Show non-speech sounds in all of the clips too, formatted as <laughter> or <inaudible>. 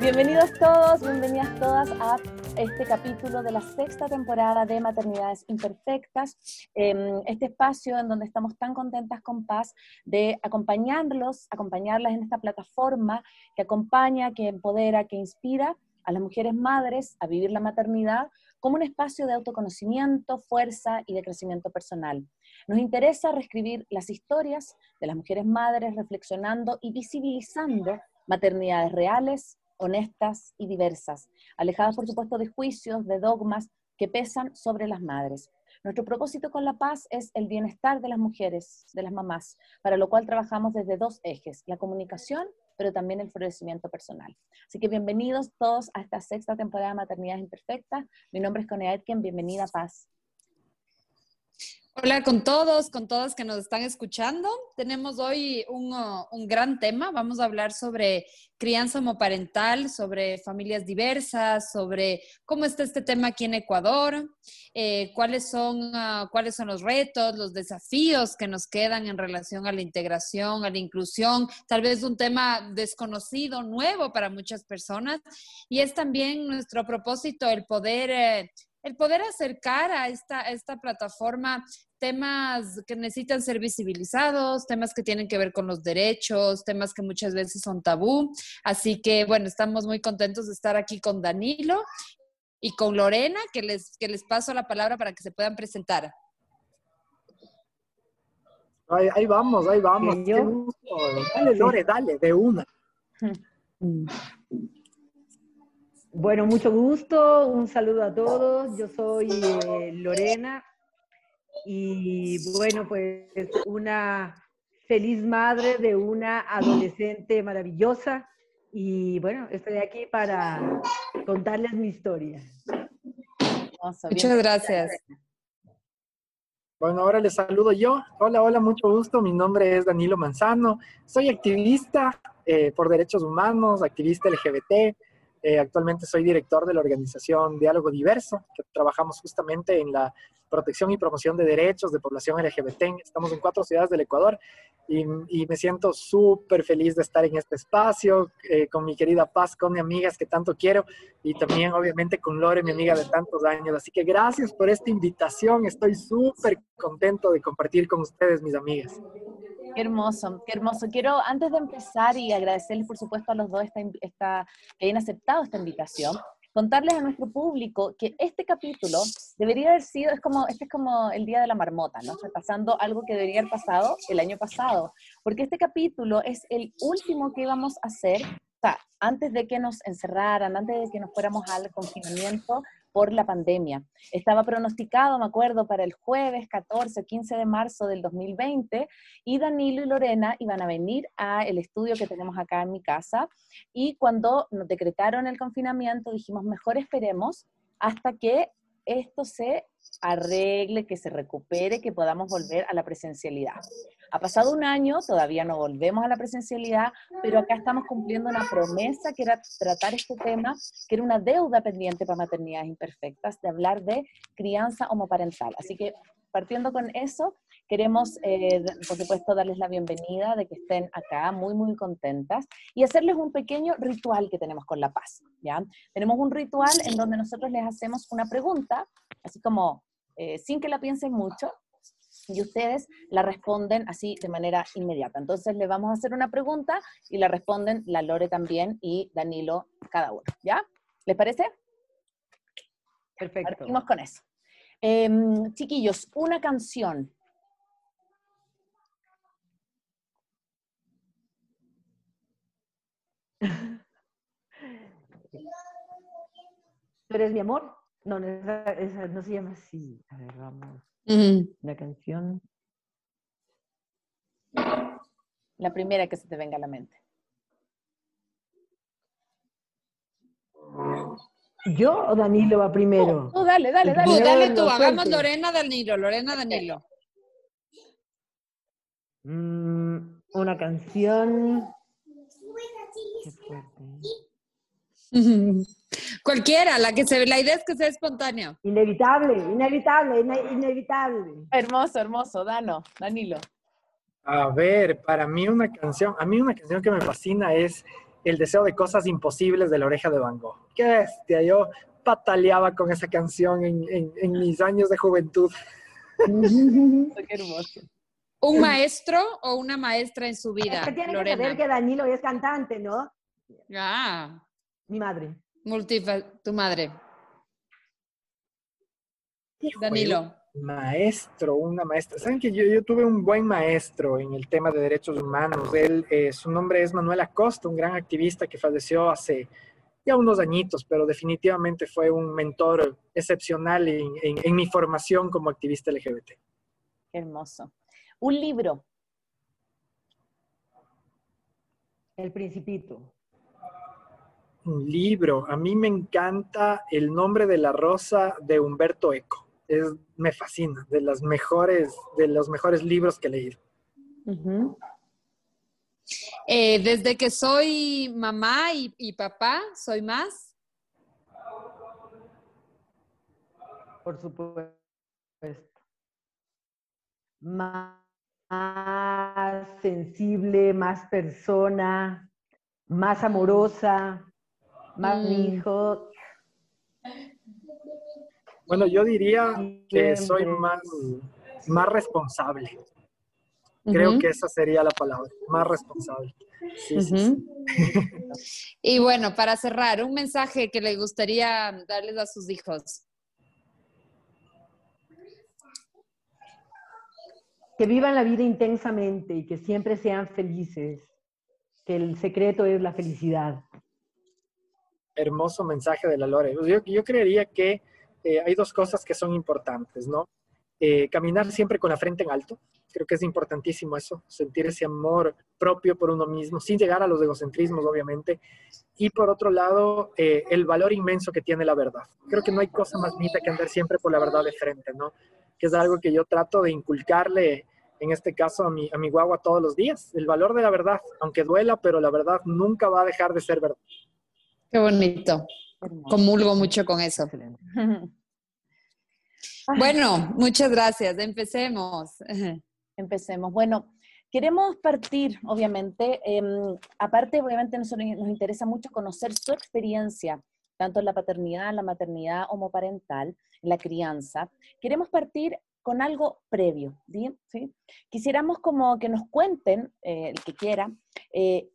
Bienvenidos todos, bienvenidas todas a este capítulo de la sexta temporada de Maternidades Imperfectas, em, este espacio en donde estamos tan contentas con Paz de acompañarlos, acompañarlas en esta plataforma que acompaña, que empodera, que inspira a las mujeres madres a vivir la maternidad como un espacio de autoconocimiento, fuerza y de crecimiento personal. Nos interesa reescribir las historias de las mujeres madres reflexionando y visibilizando maternidades reales, honestas y diversas, alejadas por supuesto de juicios, de dogmas que pesan sobre las madres. Nuestro propósito con la paz es el bienestar de las mujeres, de las mamás, para lo cual trabajamos desde dos ejes, la comunicación, pero también el florecimiento personal. Así que bienvenidos todos a esta sexta temporada de Maternidades Imperfectas. Mi nombre es Connie Aitken, bienvenida Paz. Hola con todos, con todas que nos están escuchando. Tenemos hoy un, gran tema. Vamos a hablar sobre crianza homoparental, sobre familias diversas, sobre cómo está este tema aquí en Ecuador, eh, cuáles, son, ah, cuáles son los retos, los desafíos que nos quedan en relación a la integración, a la inclusión, tal vez un tema desconocido, nuevo para muchas personas. Y es también nuestro propósito el poder... Eh, el poder acercar a esta, esta plataforma temas que necesitan ser visibilizados, temas que tienen que ver con los derechos, temas que muchas veces son tabú. Así que, bueno, estamos muy contentos de estar aquí con Danilo y con Lorena, que les, que les paso la palabra para que se puedan presentar. Ahí, vamos, ahí vamos. Dale, Lore, dale, de una. <laughs> Bueno, mucho gusto, un saludo a todos. Yo soy eh, Lorena y bueno, pues una feliz madre de una adolescente maravillosa y bueno, estoy aquí para contarles mi historia. Muchas gracias. Bueno, ahora les saludo yo. Hola, hola, mucho gusto. Mi nombre es Danilo Manzano. Soy activista eh, por derechos humanos, activista LGBT, eh, actualmente soy director de la organización Diálogo Diverso, que trabajamos justamente en la protección y promoción de derechos de población LGBT. Estamos en cuatro ciudades del Ecuador y, me siento súper feliz de estar en este espacio eh, con mi querida Paz, con mis amigas que tanto quiero y también obviamente con Lore, mi amiga de tantos años. Así que gracias por esta invitación. Estoy súper contento de compartir con ustedes, mis amigas. Qué hermoso, qué hermoso. Quiero, antes de empezar y agradecerles, por supuesto, a los dos que hayan aceptado esta invitación, contarles a nuestro público que este capítulo debería haber sido, es como, este es como el día de la marmota, ¿no? Repasando algo que debería haber pasado el año pasado, porque este capítulo es el último que íbamos a hacer, o sea, antes de que nos encerraran, antes de que nos fuéramos al confinamiento, por la pandemia. Estaba pronosticado, me acuerdo, para el jueves 14 15 de marzo del 2020 y Danilo y Lorena iban a venir a el estudio que tenemos acá en mi casa y cuando nos decretaron el confinamiento dijimos, mejor esperemos hasta que esto se arregle, que se recupere, que podamos volver a la presencialidad. Ha pasado un año, todavía no volvemos a la presencialidad, pero acá estamos cumpliendo una promesa que era tratar este tema, que era una deuda pendiente para maternidades imperfectas, de hablar de crianza homoparental. Así que partiendo con eso, queremos, eh, por supuesto, darles la bienvenida de que estén acá, muy, muy contentas, y hacerles un pequeño ritual que tenemos con La Paz, ¿ya? Tenemos un ritual en donde nosotros les hacemos una pregunta, así como eh, sin que la piensen mucho, y ustedes la responden así de manera inmediata. Entonces le vamos a hacer una pregunta y la responden la Lore también y Danilo cada uno. ¿Ya? ¿Les parece? Perfecto. Partimos con eso. Em, chiquillos, una canción. ¿Tú eres mi amor? No, esa, no se llama así. A ver, vamos. La canción. La primera que se te venga a la mente. ¿Yo o Danilo va primero? Tú, dale, dale, dale. Tú, dale tú, hagamos Lorena, Danilo, Lorena, Danilo. Mm, una canción. Qué fuerte. <laughs> Cualquiera, la que se ve, la idea es que sea espontáneo. Inevitable, inevitable, inevitable. Hermoso, hermoso, Dano, Danilo. A ver, para mí una canción, a mí una canción que me fascina es El deseo de cosas imposibles de la oreja de Van Gogh. Qué bestia, yo pataleaba con esa canción en, en mis años de juventud. <laughs> Qué hermoso. ¿Un maestro o una maestra en su vida? Es que tiene Lorena? que saber que Danilo es cantante, ¿no? Ah, Mi madre. multifa tu madre. Danilo. Maestro, una maestra. Saben que yo, yo tuve un buen maestro en el tema de derechos humanos. Él, eh, su nombre es Manuel Acosta, un gran activista que falleció hace ya unos añitos, pero definitivamente fue un mentor excepcional en, en- en mi formación como activista LGBT. Qué hermoso. Un libro. El Principito. Un libro. A mí me encanta El nombre de la rosa de Humberto Eco. Es, me fascina, de las mejores, de los mejores libros que he leído. Eh, desde que soy mamá y, y papá, soy más. Por supuesto. Más sensible, más persona, más amorosa, más Mm. hijo. Bueno, yo diría que soy más, más responsable. Creo que esa sería la palabra, más responsable. Sí, sí, sí. ujú. Y bueno, para cerrar, un mensaje que le gustaría darles a sus hijos. Que vivan la vida intensamente y que siempre sean felices. Que el secreto es la felicidad. Hermoso mensaje de la Lore. Pues Yo, yo creería que eh, hay dos cosas que son importantes, ¿no? Eh, caminar siempre con la frente en alto. Creo que es importantísimo eso, sentir ese amor propio por uno mismo, sin llegar a los egocentrismos, obviamente. Y por otro lado, eh, el valor inmenso que tiene la verdad. Creo que no hay cosa más bonita que andar siempre por la verdad de frente, ¿no? Que es algo que yo trato de inculcarle, en este caso, a mi, a mi guagua todos los días. El valor de la verdad, aunque duela, pero la verdad nunca va a dejar de ser verdad. Qué bonito. Hermoso. Comulgo mucho con eso. Excelente. <laughs> Bueno, muchas gracias. Empecemos. <laughs> Empecemos. Bueno, queremos partir, obviamente, em, aparte, obviamente, nos interesa mucho conocer su experiencia, tanto en la paternidad, la maternidad homoparental, en la crianza. Queremos partir con algo previo, ¿sí? ¿Sí? Quisiéramos como que nos cuenten, eh, el que quiera, eh,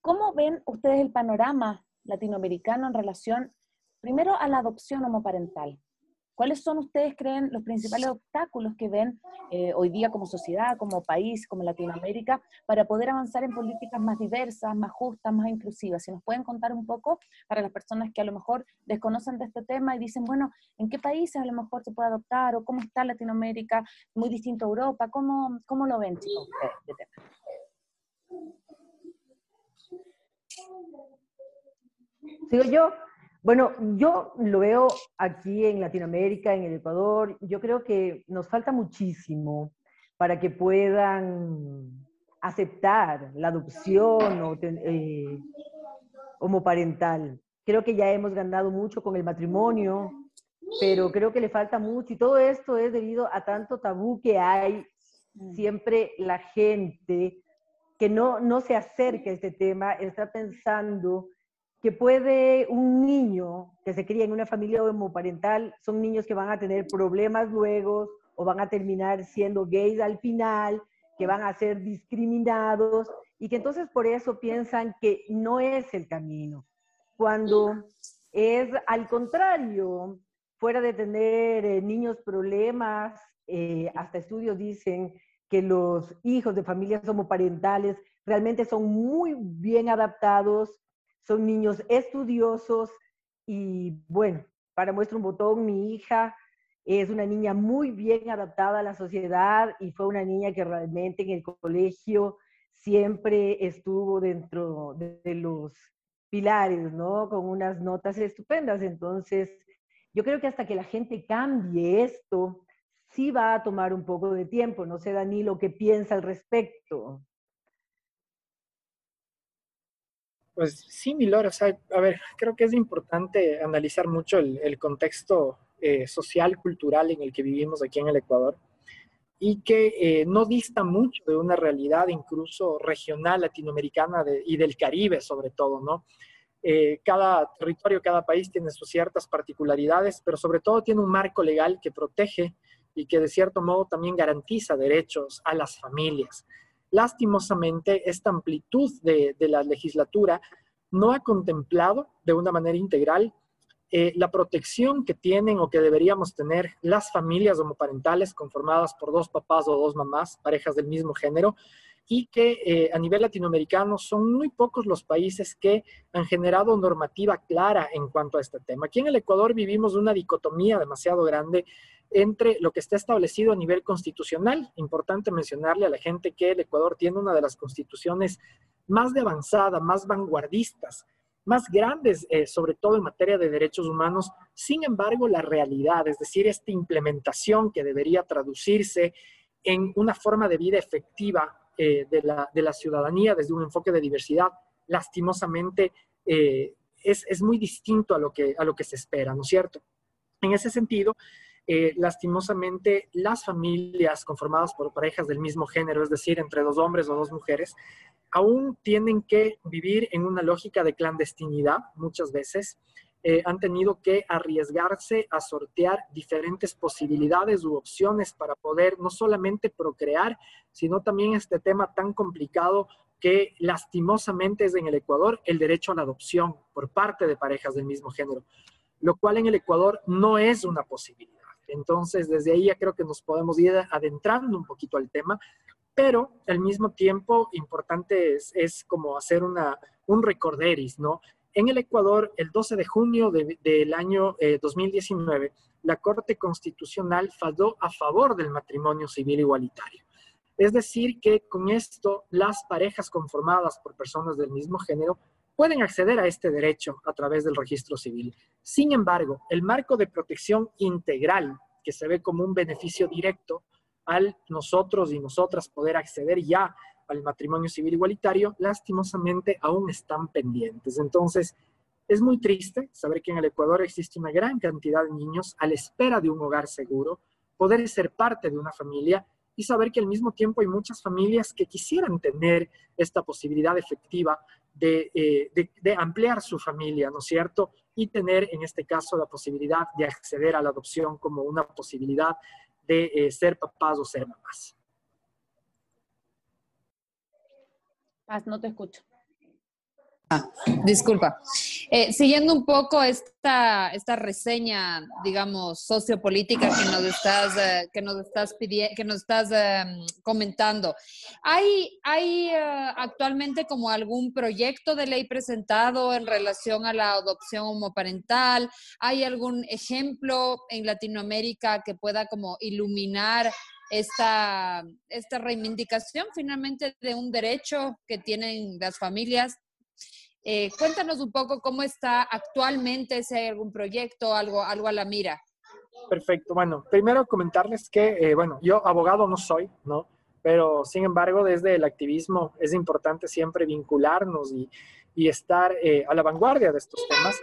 ¿cómo ven ustedes el panorama latinoamericano en relación, primero, a la adopción homoparental? ¿Cuáles son, ustedes creen, los principales obstáculos que ven eh, hoy día como sociedad, como país, como Latinoamérica, para poder avanzar en políticas más diversas, más justas, más inclusivas? Si nos pueden contar un poco para las personas que a lo mejor desconocen de este tema y dicen, bueno, ¿en qué países a lo mejor se puede adoptar? ¿O cómo está Latinoamérica? Muy distinto a Europa. ¿Cómo, cómo lo ven, chicos? ustedes, este tema? Sigo yo. Bueno, yo lo veo aquí en Latinoamérica, en el Ecuador. Yo creo que nos falta muchísimo para que puedan aceptar la adopción o eh, homoparental. Creo que ya hemos ganado mucho con el matrimonio, pero creo que le falta mucho y todo esto es debido a tanto tabú que hay siempre la gente que no, no se acerca a este tema está pensando que puede un niño que se cría en una familia homoparental, son niños que van a tener problemas luego o van a terminar siendo gays al final, que van a ser discriminados y que entonces por eso piensan que no es el camino, cuando es al contrario, fuera de tener eh, niños problemas, eh, hasta estudios dicen que los hijos de familias homoparentales realmente son muy bien adaptados, son niños estudiosos y bueno, para muestra un botón, mi hija es una niña muy bien adaptada a la sociedad y fue una niña que realmente en el colegio siempre estuvo dentro de, los pilares, ¿no? Con unas notas estupendas. Entonces, yo creo que hasta que la gente cambie esto, sí va a tomar un poco de tiempo. No sé, Danilo, qué piensa al respecto. Pues sí, Milor, o sea, a ver, creo que es importante analizar mucho el, el contexto eh, social, cultural en el que vivimos aquí en el Ecuador. y que eh, no dista mucho de una realidad incluso regional latinoamericana y del Caribe sobre todo, ¿no? Eh, cada territorio, cada país tiene sus ciertas particularidades, pero sobre todo tiene un marco legal que protege y que de cierto modo también garantiza derechos a las familias. Lastimosamente, esta amplitud de, la legislatura no ha contemplado de una manera integral eh, la protección que tienen o que deberíamos tener las familias homoparentales conformadas por dos papás o dos mamás, parejas del mismo género, y que eh, a nivel latinoamericano son muy pocos los países que han generado normativa clara en cuanto a este tema. Aquí en el Ecuador vivimos una dicotomía demasiado grande entre lo que está establecido a nivel constitucional. Importante mencionarle a la gente que el Ecuador tiene una de las constituciones más de avanzada, más vanguardistas más grandes, eh, sobre todo en materia de derechos humanos. Sin embargo, la realidad, es decir, esta implementación que debería traducirse en una forma de vida efectiva eh, de, la, ciudadanía desde un enfoque de diversidad, lastimosamente eh, es, muy distinto a lo, que, a lo que se espera, ¿no es cierto? En ese sentido, lastimosamente, las familias conformadas por parejas del mismo género, es decir, entre dos hombres o dos mujeres, aún tienen que vivir en una lógica de clandestinidad muchas veces. Eh, han tenido que arriesgarse a sortear diferentes posibilidades u opciones para poder no solamente procrear, sino también este tema tan complicado que lastimosamente es en el Ecuador el derecho a la adopción por parte de parejas del mismo género, lo cual en el Ecuador no es una posibilidad. Entonces, desde ahí ya creo que nos podemos ir adentrando un poquito al tema, pero al mismo tiempo importante es, como hacer una, un recorderis, ¿no? En el Ecuador, el 12 de junio del año 2019, eh, la Corte Constitucional falló a favor del matrimonio civil igualitario. Es decir, que con esto las parejas conformadas por personas del mismo género pueden acceder a este derecho a través del registro civil. Sin embargo, el marco de protección integral, que se ve como un beneficio directo, al nosotros y nosotras poder acceder ya al matrimonio civil igualitario, lastimosamente aún están pendientes. Entonces, es muy triste saber que en el Ecuador existe una gran cantidad de niños a la espera de un hogar seguro, poder ser parte de una familia y saber que al mismo tiempo hay muchas familias que quisieran tener esta posibilidad efectiva de, eh, ampliar su familia, ¿no es cierto? Y tener en este caso la posibilidad de acceder a la adopción como una posibilidad de eh, ser papás o ser mamás. Paz, no te escucho. Ah, disculpa. Eh, siguiendo un poco esta, esta reseña, digamos, sociopolítica que nos estás, eh, que nos estás, que nos estás em, comentando, ¿hay, hay actualmente como algún proyecto de ley presentado en relación a la adopción homoparental? ¿Hay algún ejemplo en Latinoamérica que pueda como iluminar esta, esta reivindicación finalmente de un derecho que tienen las familias eh, cuéntanos un poco cómo está actualmente, si hay algún proyecto, algo, algo a la mira. Perfecto. Bueno, primero comentarles que, eh, bueno, yo abogado no soy, ¿no? Pero sin embargo, desde el activismo es importante siempre vincularnos y, y estar eh, a la vanguardia de estos temas.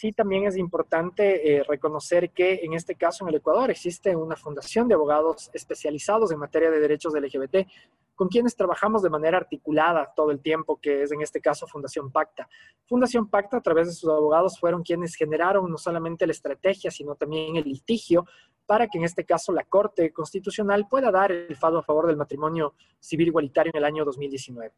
Sí, también es importante reconocer que en este caso en el Ecuador existe una fundación de abogados especializados en materia de derechos LGBT, con quienes trabajamos de manera articulada todo el tiempo, que es en este caso Fundación Pacta. Fundación Pacta, a través de sus abogados, fueron quienes generaron no solamente la estrategia, sino también el litigio para que en este caso la Corte Constitucional pueda dar el fado a favor del matrimonio civil igualitario en el año 2019.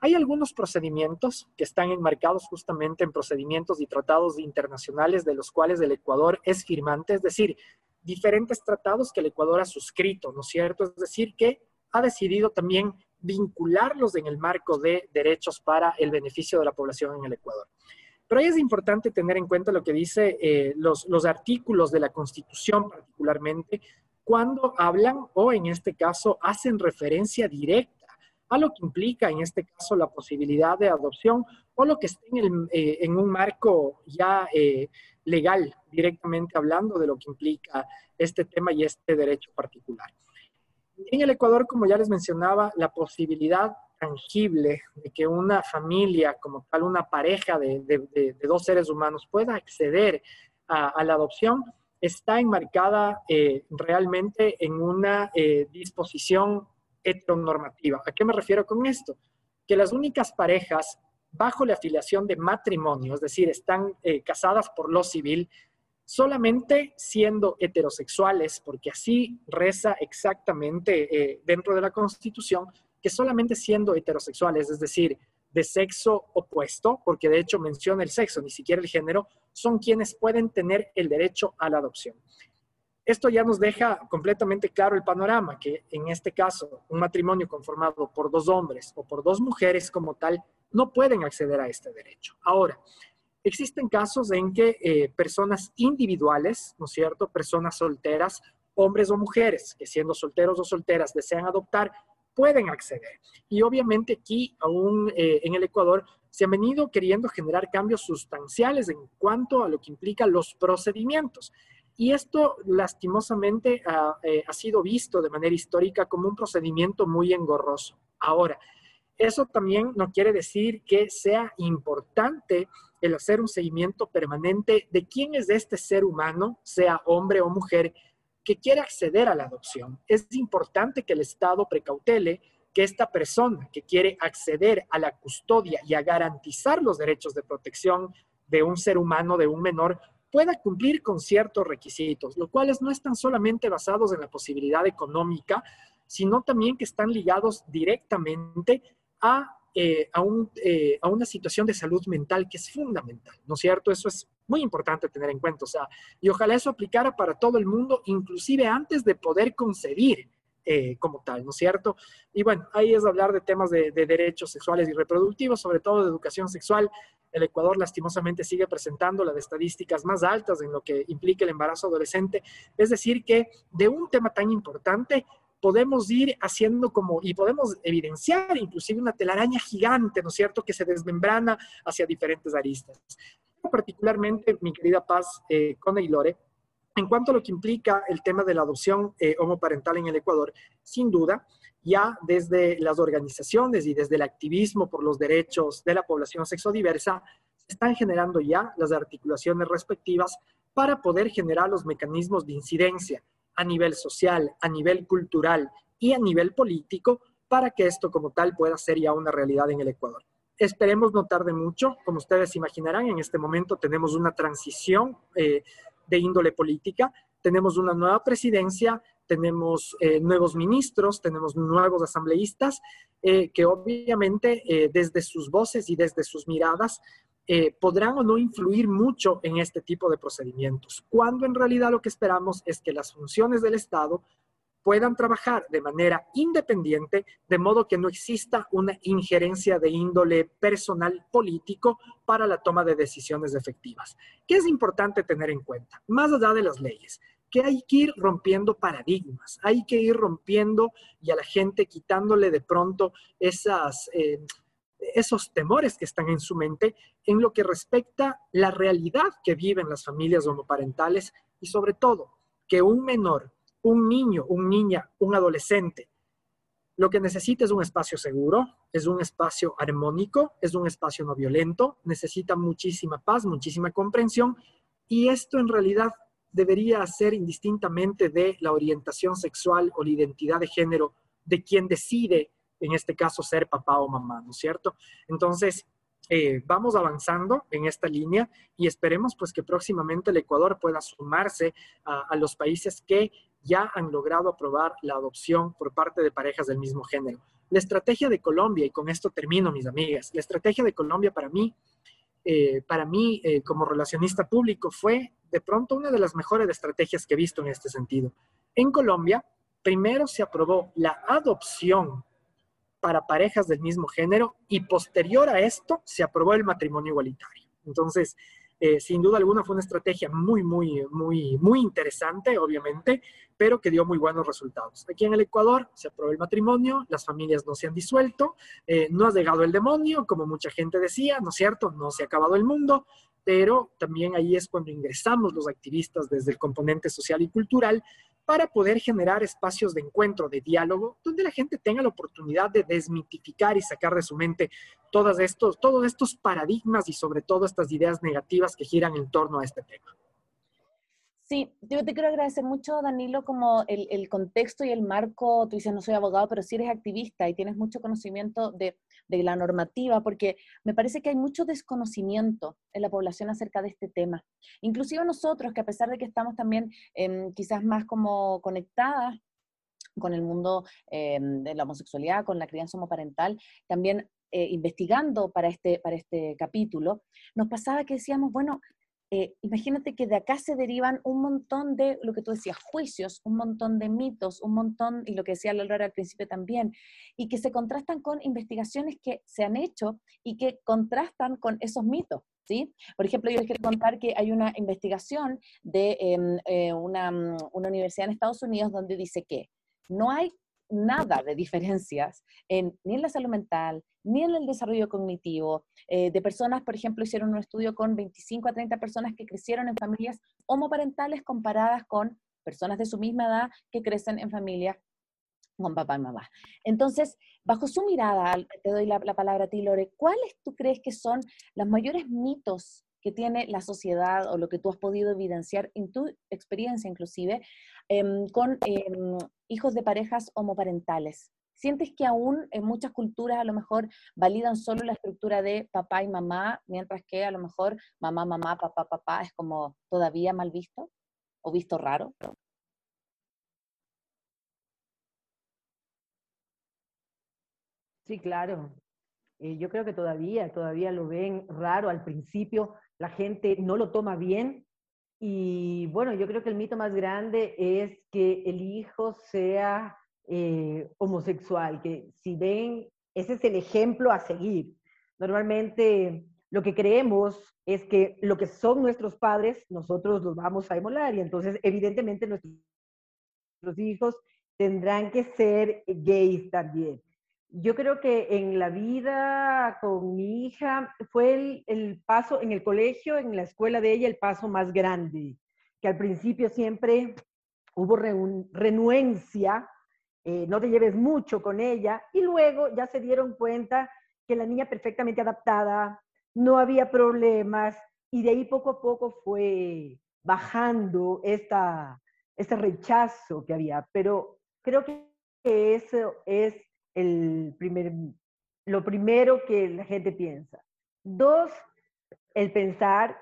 Hay algunos procedimientos que están enmarcados justamente en procedimientos y tratados internacionales de los cuales el Ecuador es firmante, es decir, diferentes tratados que el Ecuador ha suscrito, ¿no es cierto? Es decir, que ha decidido también vincularlos en el marco de derechos para el beneficio de la población en el Ecuador. Pero ahí es importante tener en cuenta lo que dice eh, los, los artículos de la Constitución particularmente cuando hablan o en este caso hacen referencia directa a lo que implica en este caso la posibilidad de adopción o lo que esté en, eh, en un marco ya eh, legal, directamente hablando de lo que implica este tema y este derecho particular. En el Ecuador, como ya les mencionaba, la posibilidad tangible de que una familia, como tal, una pareja de, dos seres humanos pueda acceder a, la adopción, está enmarcada eh, realmente en una eh, disposición ¿A qué me refiero con esto? Que las únicas parejas bajo la afiliación de matrimonio, es decir, están eh, casadas por lo civil, solamente siendo heterosexuales, porque así reza exactamente dentro de la Constitución, que solamente siendo heterosexuales, es decir, de sexo opuesto, porque de hecho menciona el sexo, ni siquiera el género, son quienes pueden tener el derecho a la adopción. Esto ya nos deja completamente claro el panorama, que en este caso un matrimonio conformado por dos hombres o por dos mujeres como tal no pueden acceder a este derecho. Ahora, existen casos en que eh, personas individuales, ¿no es cierto?, personas solteras, hombres o mujeres, que siendo solteros o solteras desean adoptar, pueden acceder. Y obviamente aquí, aún eh, en el Ecuador, se han venido queriendo generar cambios sustanciales en cuanto a lo que implica los procedimientos. Y esto lastimosamente ha, eh, ha sido visto de manera histórica como un procedimiento muy engorroso. Ahora, eso también no quiere decir que sea importante el hacer un seguimiento permanente de quién es este ser humano, sea hombre o mujer, que quiere acceder a la adopción. Es importante que el Estado precautele que esta persona que quiere acceder a la custodia y a garantizar los derechos de protección de un ser humano, de un menor, pueda cumplir con ciertos requisitos, los cuales no están solamente basados en la posibilidad económica, sino también que están ligados directamente a eh, eh, a, una situación de salud mental que es fundamental, ¿no es cierto? Eso es muy importante tener en cuenta, o sea, y ojalá eso aplicara para todo el mundo, inclusive antes de poder concebir eh, como tal, ¿no es cierto? Y bueno, ahí es hablar de temas de, de, derechos sexuales y reproductivos, sobre todo de educación sexual. El Ecuador lastimosamente sigue presentando las estadísticas más altas en lo que implica el embarazo adolescente. Es decir, que de un tema tan importante podemos ir haciendo como, y podemos evidenciar inclusive una telaraña gigante, ¿no es cierto?, que se desmembrana hacia diferentes aristas. Particularmente, mi querida Paz, eh, Cone y Lore, en cuanto a lo que implica el tema de la adopción eh, homoparental en el Ecuador, sin duda, ya desde las organizaciones y desde el activismo por los derechos de la población sexodiversa, se están generando ya las articulaciones respectivas para poder generar los mecanismos de incidencia a nivel social, a nivel cultural y a nivel político para que esto como tal pueda ser ya una realidad en el Ecuador. Esperemos no tarde mucho, como ustedes imaginarán, en este momento tenemos una transición eh, de índole política, tenemos una nueva presidencia, tenemos eh, nuevos ministros, tenemos nuevos asambleístas, eh, que obviamente desde sus voces y desde sus miradas eh, podrán o no influir mucho en este tipo de procedimientos, cuando en realidad lo que esperamos es que las funciones del Estado puedan trabajar de manera independiente, de modo que no exista una injerencia de índole personal político para la toma de decisiones efectivas. ¿Qué es importante tener en cuenta? Más allá de las leyes, que hay que ir rompiendo paradigmas, hay que ir rompiendo y a la gente quitándole de pronto. Eh, esos temores que están en su mente en lo que respecta la realidad que viven las familias homoparentales y sobre todo que un menor, un niño, un niña, un adolescente, lo que necesita es un espacio seguro, es un espacio armónico, es un espacio no violento, necesita muchísima paz, muchísima comprensión y esto en realidad debería ser indistintamente de la orientación sexual o la identidad de género de quien decide en este caso ser papá o mamá, ¿no es cierto? Entonces, eh, vamos avanzando en esta línea y esperemos pues que próximamente el Ecuador pueda sumarse a, los países que ya han logrado aprobar la adopción por parte de parejas del mismo género. La estrategia de Colombia, y con esto termino, mis amigas, la estrategia de Colombia para mí, eh, para mí eh, como relacionista público, fue de pronto una de las mejores estrategias que he visto en este sentido. En Colombia, primero se aprobó la adopción para parejas del mismo género y posterior a esto se aprobó el matrimonio igualitario. Entonces, eh, sin duda alguna fue una estrategia muy, muy, muy, muy interesante, obviamente, pero que dio muy buenos resultados. Aquí en el Ecuador se aprobó el matrimonio, las familias no se han disuelto, eh, no ha llegado el demonio, como mucha gente decía, ¿no es cierto? No se ha acabado el mundo, pero también ahí es cuando ingresamos los activistas desde el componente social y cultural para poder generar espacios de encuentro, de diálogo, donde la gente tenga la oportunidad de desmitificar y sacar de su mente todos estos, paradigmas y sobre todo estas ideas negativas que giran en torno a este tema. Sí, yo te quiero agradecer mucho, Danilo, como el, contexto y el marco. Tú dices, no soy abogado, pero sí eres activista y tienes mucho conocimiento de, la normativa, porque me parece que hay mucho desconocimiento en la población acerca de este tema. Inclusive nosotros, que a pesar de que estamos también em, quizás más como conectadas con el mundo em, de la homosexualidad, con la crianza homoparental, también eh, investigando para este, para este capítulo, nos pasaba que decíamos, bueno, eh, imagínate que de acá se derivan un montón de, lo que tú decías, juicios, un montón de mitos, un montón, y lo que decía Laura al principio también, y que se contrastan con investigaciones que se han hecho y que contrastan con esos mitos. ¿Sí? Por ejemplo, yo les quiero contar que hay una investigación de em, eh, una, una universidad en Estados Unidos donde dice que no hay nada de diferencias en, ni en la salud mental, ni en el desarrollo cognitivo. Eh, de personas, por ejemplo, hicieron un estudio con 25 a 30 personas que crecieron en familias homoparentales comparadas con personas de su misma edad que crecen en familias con papá y mamá. Entonces, bajo su mirada, te doy la, la palabra a ti, Lore, ¿cuáles tú crees que son los mayores mitos que tiene la sociedad o lo que tú has podido evidenciar en tu experiencia inclusive em, con em, hijos de parejas homoparentales. ¿Sientes que aún en muchas culturas a lo mejor validan solo la estructura de papá y mamá, mientras que a lo mejor mamá, mamá, papá, papá es como todavía mal visto o visto raro? Sí, claro. Eh, yo creo que todavía, todavía lo ven raro al principio, la gente no lo toma bien. Y bueno, yo creo que el mito más grande es que el hijo sea eh, homosexual, que si ven, ese es el ejemplo a seguir. Normalmente lo que creemos es que lo que son nuestros padres, nosotros los vamos a emular y entonces evidentemente nuestros hijos tendrán que ser gays también. Yo creo que en la vida con mi hija fue el, paso en el colegio, en la escuela de ella, el paso más grande, que al principio siempre hubo renuencia, eh, no te lleves mucho con ella, y luego ya se dieron cuenta que la niña perfectamente adaptada, no había problemas, y de ahí poco a poco fue bajando esta, este rechazo que había. Pero creo que eso es el primer, lo primero que la gente piensa. Dos, el pensar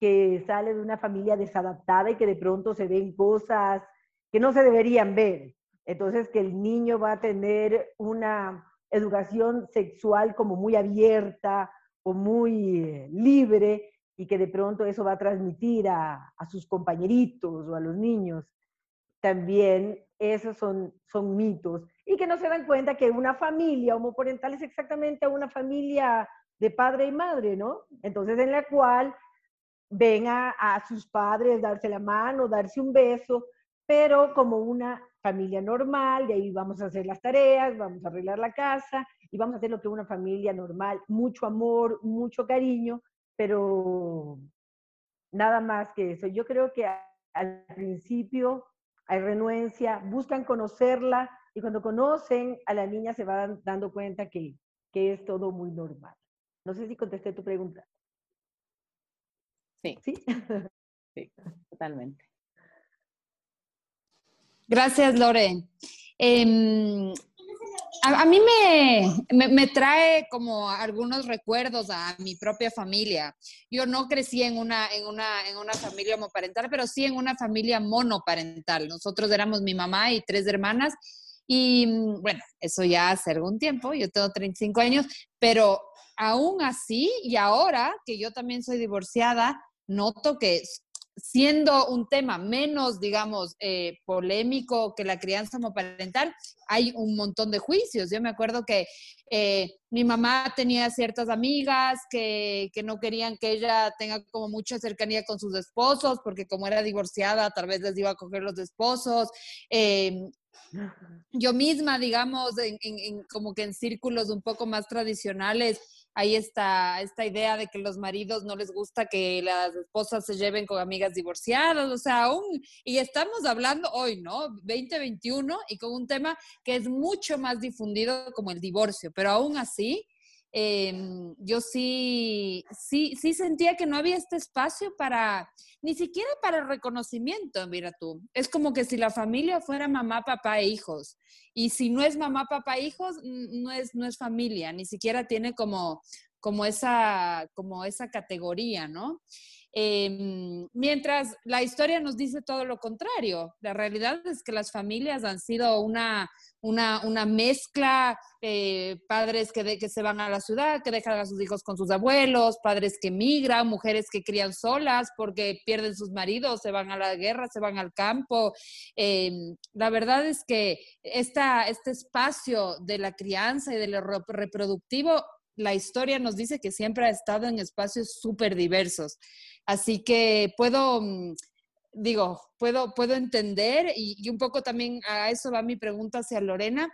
que sale de una familia desadaptada y que de pronto se ven cosas que no se deberían ver. Entonces, que el niño va a tener una educación sexual como muy abierta o muy eh, libre y que de pronto eso va a transmitir a, a sus compañeritos o a los niños. También esos son, son mitos y que no se dan cuenta que una familia homoparental es exactamente una familia de padre y madre, ¿no? Entonces, en la cual ven a, sus padres darse la mano, darse un beso, pero como una familia normal, de ahí vamos a hacer las tareas, vamos a arreglar la casa y vamos a hacer lo que una familia normal, mucho amor, mucho cariño, pero nada más que eso. Yo creo que al principio hay renuencia, buscan conocerla, y cuando conocen a la niña se van dando cuenta que, que es todo muy normal. No sé si contesté tu pregunta. Sí. Sí, sí totalmente. Gracias, Lore. Em, a, mí me, me, trae como algunos recuerdos a mi propia familia. Yo no crecí en una, en, una, en una familia homoparental, pero sí en una familia monoparental. Nosotros éramos mi mamá y tres hermanas y mm, bueno, eso ya hace algún tiempo, yo tengo 35 años, pero aún así, y ahora que yo también soy divorciada, noto que siendo un tema menos, digamos, eh, polémico que la crianza homoparental, hay un montón de juicios. Yo me acuerdo que eh, mi mamá tenía ciertas amigas que, que, no querían que ella tenga como mucha cercanía con sus esposos, porque como era divorciada, tal vez les iba a coger los esposos. Eh, yo misma, digamos, como que en círculos un poco más tradicionales, hay esta, esta idea de que los maridos no les gusta que las esposas se lleven con amigas divorciadas, o sea, aún, y estamos hablando hoy, ¿no? 2021 y con un tema que es mucho más difundido como el divorcio, pero aún así, em, yo sí, sí, sí sentía que no había este espacio para, ni siquiera para reconocimiento, mira tú. Es como que si la familia fuera mamá, papá e hijos. Y si no es mamá, papá, e hijos, no es, no es familia, ni siquiera tiene como, como, esa, como esa categoría, ¿no? Em, mientras la historia nos dice todo lo contrario. La realidad es que las familias han sido una, una, una mezcla, eh, padres que, que se van a la ciudad, que dejan a sus hijos con sus abuelos, padres que migran, mujeres que crían solas porque pierden sus maridos, se van a la guerra, se van al campo. Em, la verdad es que esta, este espacio de la crianza y de lo reproductivo la historia nos dice que siempre ha estado en espacios súper diversos. Así que puedo, mm, digo, puedo, puedo entender y, un poco también a eso va mi pregunta hacia Lorena.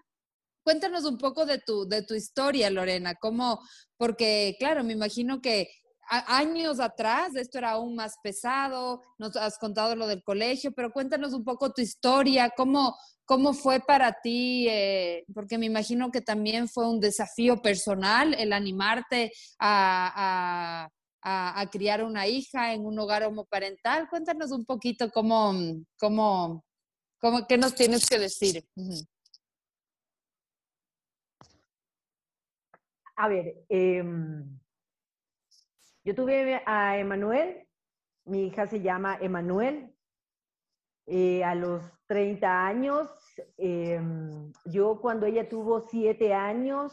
Cuéntanos un poco de tu, de tu historia, Lorena, cómo, porque claro, me imagino que años atrás esto era aún más pesado, nos has contado lo del colegio, pero cuéntanos un poco tu historia, cómo, cómo fue para ti, eh, porque me imagino que también fue un desafío personal el animarte a, a, criar una hija en un hogar homoparental. Cuéntanos un poquito cómo, cómo, cómo qué nos tienes que decir. A ver, em, yo tuve a Emanuel, mi hija se llama Emanuel, eh, a los 30 años. Em, yo cuando ella tuvo 7 años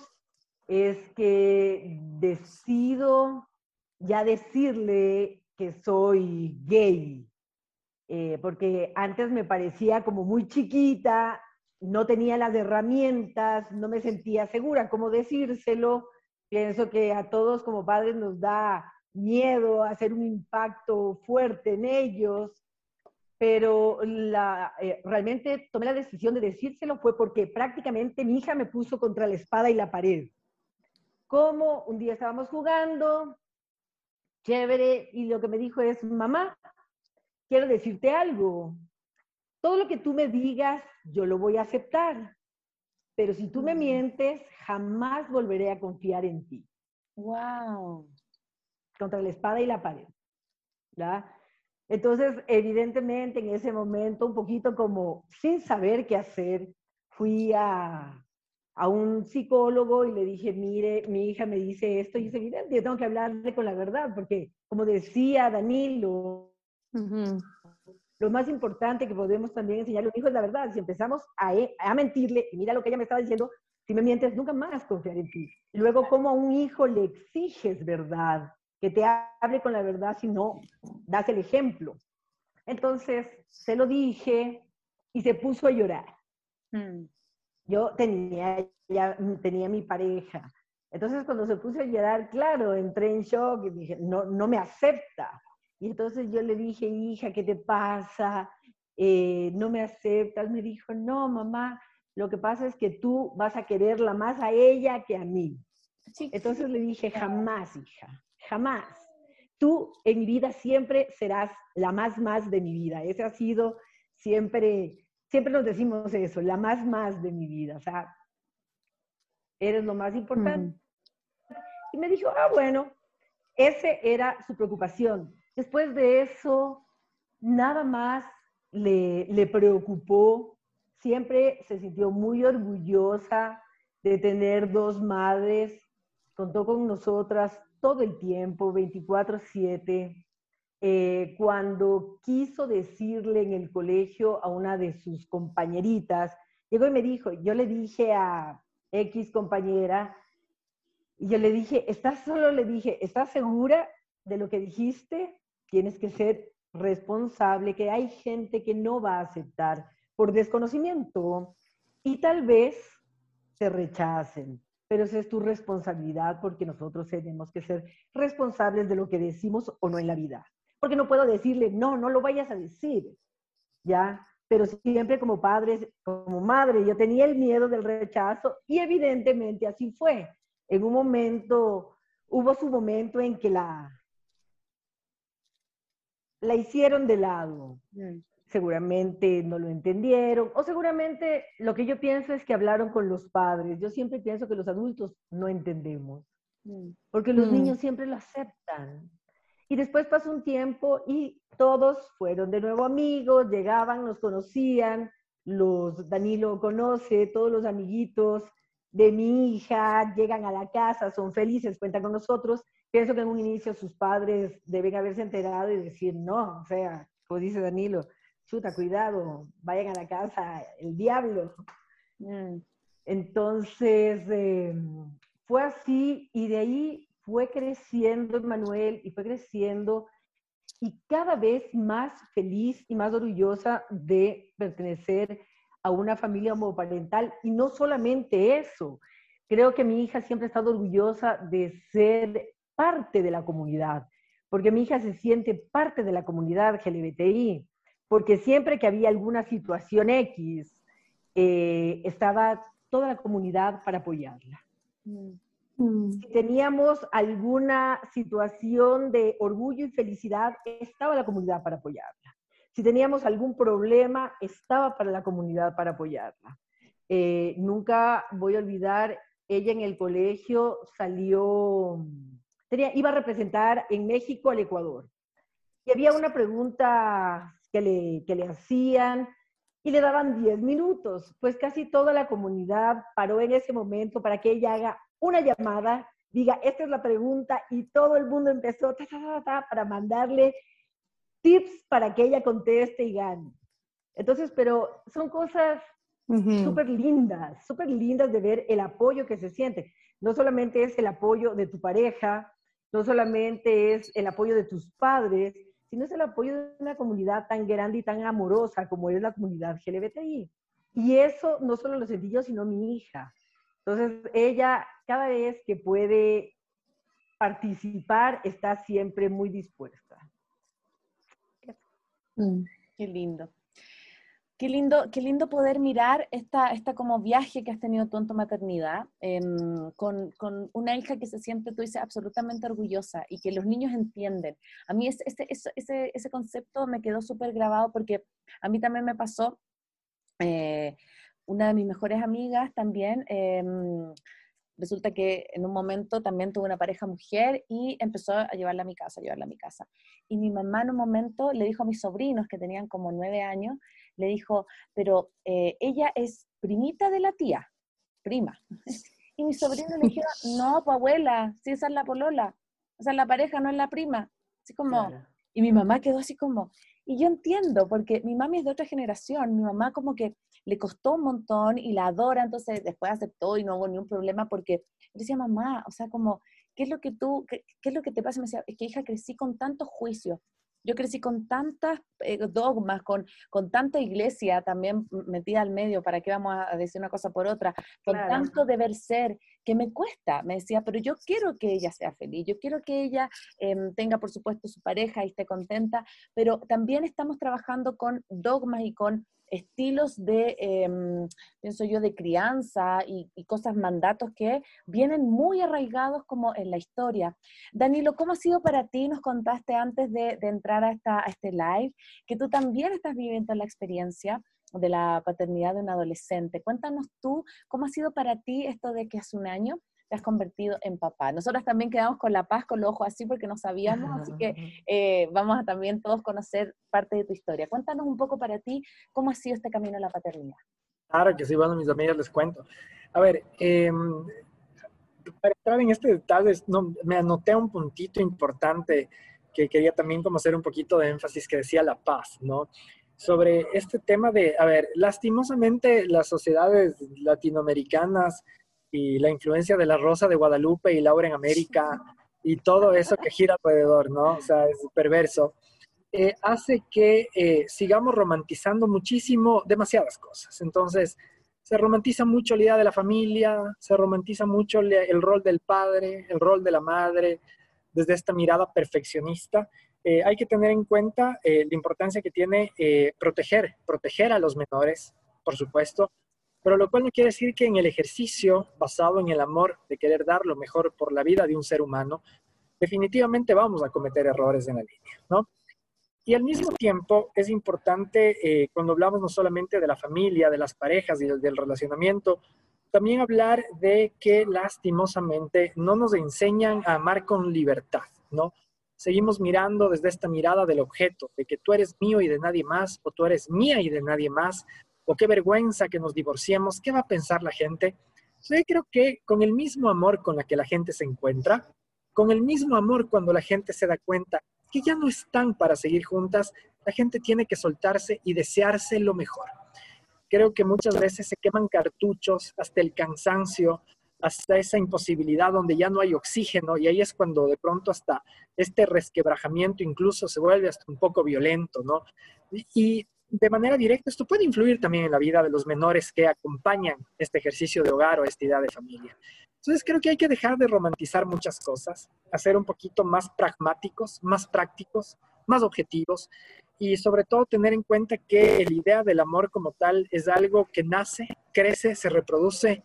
es que decido ya decirle que soy gay, eh, porque antes me parecía como muy chiquita, no tenía las herramientas, no me sentía segura cómo decírselo. Pienso que a todos como padres nos da miedo hacer un impacto fuerte en ellos, pero eh, realmente tomé la decisión de decírselo fue porque prácticamente mi hija me puso contra la espada y la pared. Como un día estábamos jugando, chévere, y lo que me dijo es, mamá, quiero decirte algo. Todo lo que tú me digas, yo lo voy a aceptar. Pero si tú me mientes, jamás volveré a confiar en ti. Wow contra la espada y la pared. ¿ya? Entonces, evidentemente, en ese momento, un poquito como sin saber qué hacer, fui a, a un psicólogo y le dije, mire, mi hija me dice esto y es evidente, yo tengo que hablarle con la verdad, porque como decía Danilo, lo más importante que podemos también enseñarle a un hijo es la verdad. Si empezamos a, e, a mentirle, y mira lo que ella me estaba diciendo, si me mientes, nunca más confiar en ti. Luego, como a un hijo le exiges verdad, que te hable con la verdad, si no, das el ejemplo. Entonces, se lo dije y se puso a llorar. Mm. Yo tenía, ya tenía mi pareja. Entonces, cuando se puso a llorar, claro, entré en shock y dije, no, no me acepta. Y entonces yo le dije, hija, ¿qué te pasa? Eh, no me aceptas. Me dijo, no, mamá, lo que pasa es que tú vas a quererla más a ella que a mí. Entonces le dije, jamás, hija, jamás. Tú en mi vida siempre serás la más más de mi vida. Ese ha sido siempre, siempre nos decimos eso, la más más de mi vida. O sea, eres lo más importante. Y me dijo, ah, bueno, ese era su preocupación. Después de eso, nada más le, le preocupó. Siempre se sintió muy orgullosa de tener dos madres. Contó con nosotras todo el tiempo, 24/7. Eh, cuando quiso decirle en el colegio a una de sus compañeritas, llegó y me dijo, yo le dije a X compañera, y yo le dije, ¿estás solo? Le dije, ¿estás segura de lo que dijiste? Tienes que ser responsable, que hay gente que no va a aceptar por desconocimiento y tal vez te rechacen pero esa es tu responsabilidad porque nosotros tenemos que ser responsables de lo que decimos o no en la vida. Porque no puedo decirle, no, no lo vayas a decir, ¿ya? Pero siempre como padres, como madre, yo tenía el miedo del rechazo y evidentemente así fue. En un momento, hubo su momento en que la, la hicieron de lado. Mm seguramente no lo entendieron o seguramente lo que yo pienso es que hablaron con los padres. Yo siempre pienso que los adultos no entendemos. mm. porque los mm. niños siempre lo aceptan. Y después pasó un tiempo y todos fueron de nuevo amigos, llegaban, nos conocían, los Danilo conoce, todos los amiguitos de mi hija llegan a la casa, son felices, cuentan con nosotros. Pienso que en un inicio sus padres deben haberse enterado y decir, no, o sea, como dice Danilo, chuta, cuidado, vayan a la casa, el diablo. Mm. Entonces, em, fue así y de ahí fue creciendo Manuel y fue creciendo y cada vez más feliz y más orgullosa de pertenecer a una familia homoparental. Y no solamente eso, creo que mi hija siempre ha estado orgullosa de ser parte de la comunidad, porque mi hija se siente parte de la comunidad LGBTI, porque siempre que había alguna situación X, eh, estaba toda la comunidad para apoyarla. Mm. Mm. Si teníamos alguna situación de orgullo y felicidad, estaba la comunidad para apoyarla. Si teníamos algún problema, estaba para la comunidad para apoyarla. Eh, nunca voy a olvidar, ella en el colegio salió, tenía, iba a representar en México al Ecuador. Y había una pregunta que le, que le hacían y le daban 10 minutos. Pues casi toda la comunidad paró en ese momento para que ella haga una llamada, diga, esta es la pregunta, y todo el mundo empezó para mandarle tips para que ella conteste y gane. Entonces, pero son cosas súper lindas, súper lindas de ver el apoyo que se siente. No solamente es el apoyo de tu pareja, no solamente es el apoyo de tus padres, sino es el apoyo de una comunidad tan grande y tan amorosa como es la comunidad LGBTI. Y eso no solo lo sentí yo, sino mi hija. Entonces, ella cada vez que puede participar está siempre muy dispuesta. Mm, qué lindo. Qué lindo, qué lindo poder mirar esta, esta como viaje que has tenido tú en tu maternidad em, con, con, una hija que se siente, tú dices, absolutamente orgullosa y que los niños entienden. A mí ese, ese, ese, ese concepto me quedó súper grabado porque a mí también me pasó, eh, una de mis mejores amigas también, em, resulta que en un momento también tuvo una pareja mujer y empezó a llevarla a mi casa, a llevarla a mi casa. Y mi mamá en un momento le dijo a mis sobrinos, que tenían como nueve años, le dijo, pero eh, ella es primita de la tía, prima. <laughs> Y mis sobrinos le dijeron, no, pues abuela, si esa es la polola, o sea, la pareja no es la prima. Así como, y mi mamá quedó así como, y yo entiendo, porque mi mami es de otra generación, mi mamá como que le costó un montón y la adora, entonces después aceptó y no hubo ningún problema porque decía, mamá, o sea, como, ¿qué es lo que tú, qué, qué es lo que te pasa? Me decía, es que hija, crecí con tantos juicios, yo crecí con tantas eh, dogmas, con, con tanta iglesia también metida al medio, ¿para qué vamos a decir una cosa por otra? Con tanto deber ser, que me cuesta. Me decía, pero yo quiero que ella sea feliz, yo quiero que ella em, tenga, por supuesto, su pareja y esté contenta, pero también estamos trabajando con dogmas y con estilos de, em, pienso yo, de crianza y, cosas, mandatos que vienen muy arraigados como en la historia. Danilo, ¿cómo ha sido para ti? Nos contaste antes de, entrar a, esta, a este live que tú también estás viviendo la experiencia de la paternidad de un adolescente. Cuéntanos tú, ¿cómo ha sido para ti esto de que hace un año te has convertido en papá. Nosotras también quedamos con la paz, con los ojos así porque no sabíamos, así que eh, vamos a también todos conocer parte de tu historia. Cuéntanos un poco para ti cómo ha sido este camino a la paternidad. Claro que sí, bueno, mis amigas les cuento. A ver, em, para entrar en este detalle, no, me anoté un puntito importante que quería también como hacer un poquito de énfasis que decía la paz, ¿no? Sobre este tema de, a ver, lastimosamente las sociedades latinoamericanas y la influencia de la Rosa de Guadalupe y Laura en América y todo eso que gira alrededor, ¿no? O sea, es perverso. Eh, hace que eh, sigamos romantizando muchísimo demasiadas cosas. Entonces, se romantiza mucho la idea de la familia, se romantiza mucho el rol del padre, el rol de la madre, desde esta mirada perfeccionista. Eh, hay que tener en cuenta la importancia que tiene proteger, proteger a los menores, por supuesto, pero lo cual no quiere decir que en el ejercicio basado en el amor de querer dar lo mejor por la vida de un ser humano, definitivamente vamos a cometer errores en la línea, ¿no? Y al mismo tiempo es importante, eh, cuando hablamos no solamente de la familia, de las parejas y del, relacionamiento, también hablar de que lastimosamente no nos enseñan a amar con libertad, ¿no? Seguimos mirando desde esta mirada del objeto, de que tú eres mío y de nadie más, o tú eres mía y de nadie más, o qué vergüenza que nos divorciemos, ¿qué va a pensar la gente? Yo creo que con el mismo amor con la que la gente se encuentra, con el mismo amor cuando la gente se da cuenta que ya no están para seguir juntas, la gente tiene que soltarse y desearse lo mejor creo que muchas veces se queman cartuchos hasta el cansancio, hasta esa imposibilidad donde ya no hay oxígeno y ahí es cuando de pronto hasta este resquebrajamiento incluso se vuelve hasta un poco violento, ¿no? Y de manera directa esto puede influir también en la vida de los menores que acompañan este ejercicio de hogar o esta idea de familia. Entonces creo que hay que dejar de romantizar muchas cosas, hacer un poquito más pragmáticos, más prácticos, más objetivos y sobre todo tener en cuenta que la idea del amor como tal es algo que nace, crece, se reproduce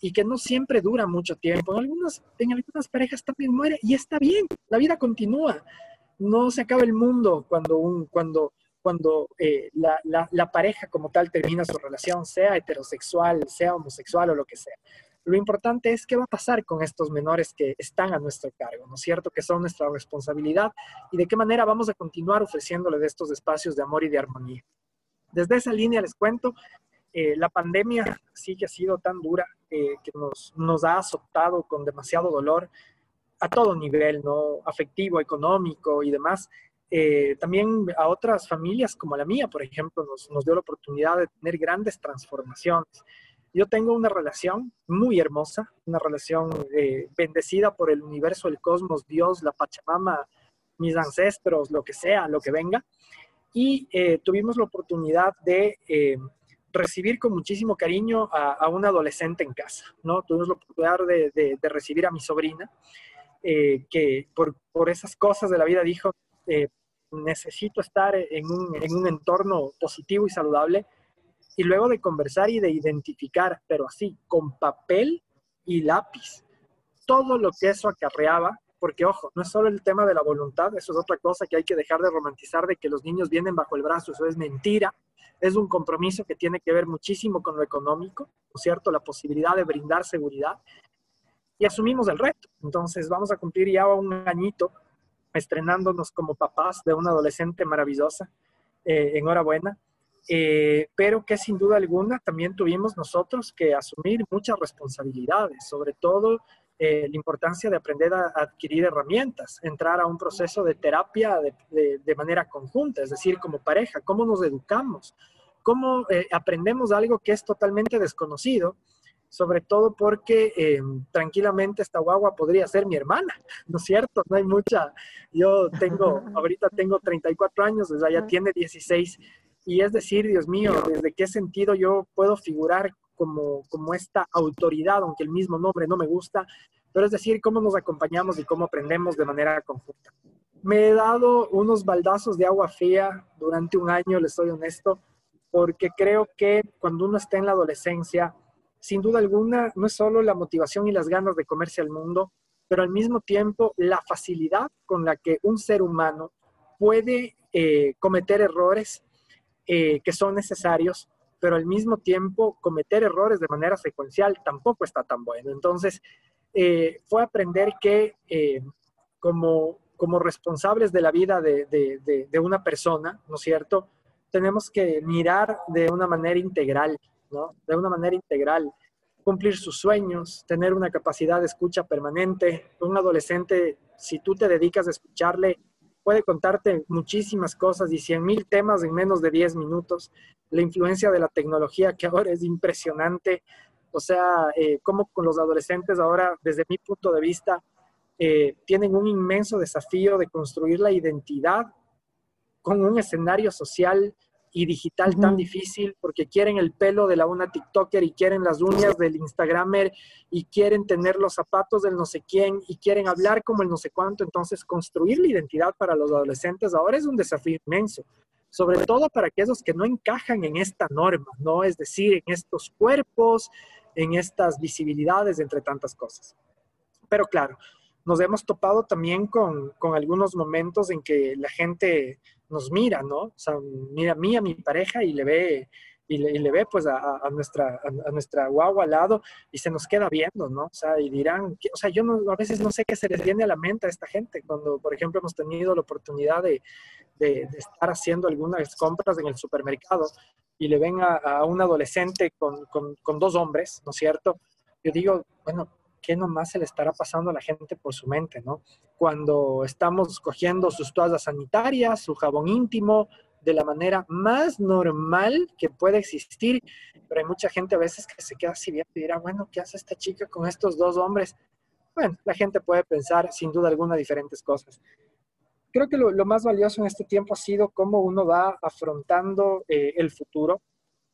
y que no siempre dura mucho tiempo. En algunas, en algunas parejas también muere y está bien, la vida continúa. No se acaba el mundo cuando, un, cuando, cuando eh, la, pareja como tal termina su relación, sea heterosexual, sea homosexual o lo que sea. Lo importante es qué va a pasar con estos menores que están a nuestro cargo, ¿no es cierto? Que son nuestra responsabilidad y de qué manera vamos a continuar ofreciéndole de estos espacios de amor y de armonía. Desde esa línea les cuento, eh, la pandemia sí que ha sido tan dura eh, que nos, nos ha azotado con demasiado dolor a todo nivel, ¿no? Afectivo, económico y demás. Eh, también a otras familias como la mía, por ejemplo, nos, dio la oportunidad de tener grandes transformaciones. Yo tengo una relación muy hermosa, una relación eh, bendecida por el universo, el cosmos, Dios, la Pachamama, mis ancestros, lo que sea, lo que venga. Y eh, tuvimos la oportunidad de recibir con muchísimo cariño a, un adolescente en casa, ¿no? Tuvimos la oportunidad de, recibir a mi sobrina, que por, por, esas cosas de la vida dijo, necesito estar en un, en un entorno positivo y saludable y luego de conversar y de identificar, pero así, con papel y lápiz, todo lo que eso acarreaba, porque ojo, no es solo el tema de la voluntad, eso es otra cosa que hay que dejar de romantizar, de que los niños vienen bajo el brazo, eso es mentira, es un compromiso que tiene que ver muchísimo con lo económico, ¿no es cierto? La posibilidad de brindar seguridad. Y asumimos el reto. Entonces vamos a cumplir ya un añito estrenándonos como papás de una adolescente maravillosa. Eh, enhorabuena. Eh, pero que sin duda alguna también tuvimos nosotros que asumir muchas responsabilidades, sobre todo eh, la importancia de aprender a, adquirir herramientas, entrar a un proceso de terapia de, manera conjunta, es decir, como pareja, cómo nos educamos, cómo eh, aprendemos algo que es totalmente desconocido, sobre todo porque tranquilamente esta guagua podría ser mi hermana, ¿no es cierto? No hay mucha, yo tengo, <laughs> ahorita tengo 34 años, desde allá tiene 16 y es decir, Dios mío, ¿desde qué sentido yo puedo figurar como, como esta autoridad, aunque el mismo nombre no me gusta? Pero es decir, cómo nos acompañamos y cómo aprendemos de manera conjunta. Me he dado unos baldazos de agua fría durante un año, les soy honesto, porque creo que cuando uno está en la adolescencia, sin duda alguna, no es solo la motivación y las ganas de comerse al mundo, pero al mismo tiempo la facilidad con la que un ser humano puede eh, cometer errores eh, que son necesarios, pero al mismo tiempo cometer errores de manera secuencial tampoco está tan bueno. Entonces, eh, fue aprender que como, como responsables de la vida de, de, de, una persona, ¿no es cierto? Tenemos que mirar de una manera integral, De una manera integral, cumplir sus sueños, tener una capacidad de escucha permanente. Un adolescente, si tú te dedicas a escucharle, puede contarte muchísimas cosas y cien mil temas en menos de 10 minutos. La influencia de la tecnología que ahora es impresionante. O sea, eh, como con los adolescentes ahora, desde mi punto de vista, eh, tienen un inmenso desafío de construir la identidad con un escenario social y digital tan difícil porque quieren el pelo de la una TikToker y quieren las uñas del Instagramer y quieren tener los zapatos del no sé quién y quieren hablar como el no sé cuánto. Entonces, construir la identidad para los adolescentes ahora es un desafío inmenso, sobre todo para aquellos que no encajan en esta norma, ¿no? Es decir, en estos cuerpos, en estas visibilidades, entre tantas cosas. Pero claro, nos hemos topado también con, con algunos momentos en que la gente nos mira, ¿no? O sea, mira a mí, a mi pareja y le ve y le, ve pues a, nuestra, a, nuestra guagua al lado y se nos queda viendo, ¿no? O sea, y dirán, o sea, yo no, a veces no sé qué se les viene a la mente a esta gente cuando, por ejemplo, hemos tenido la oportunidad de, de, estar haciendo algunas compras en el supermercado y le ven a, un adolescente con, con, con, dos hombres, ¿no es cierto? Yo digo, bueno, ¿qué nomás se le estará pasando a la gente por su mente, ¿no? Cuando estamos cogiendo sus toallas sanitarias, su jabón íntimo, de la manera más normal que puede existir, pero hay mucha gente a veces que se queda así bien y dirá, bueno, ¿qué hace esta chica con estos dos hombres? Bueno, la gente puede pensar sin duda alguna diferentes cosas. Creo que lo, más valioso en este tiempo ha sido cómo uno va afrontando eh, el futuro,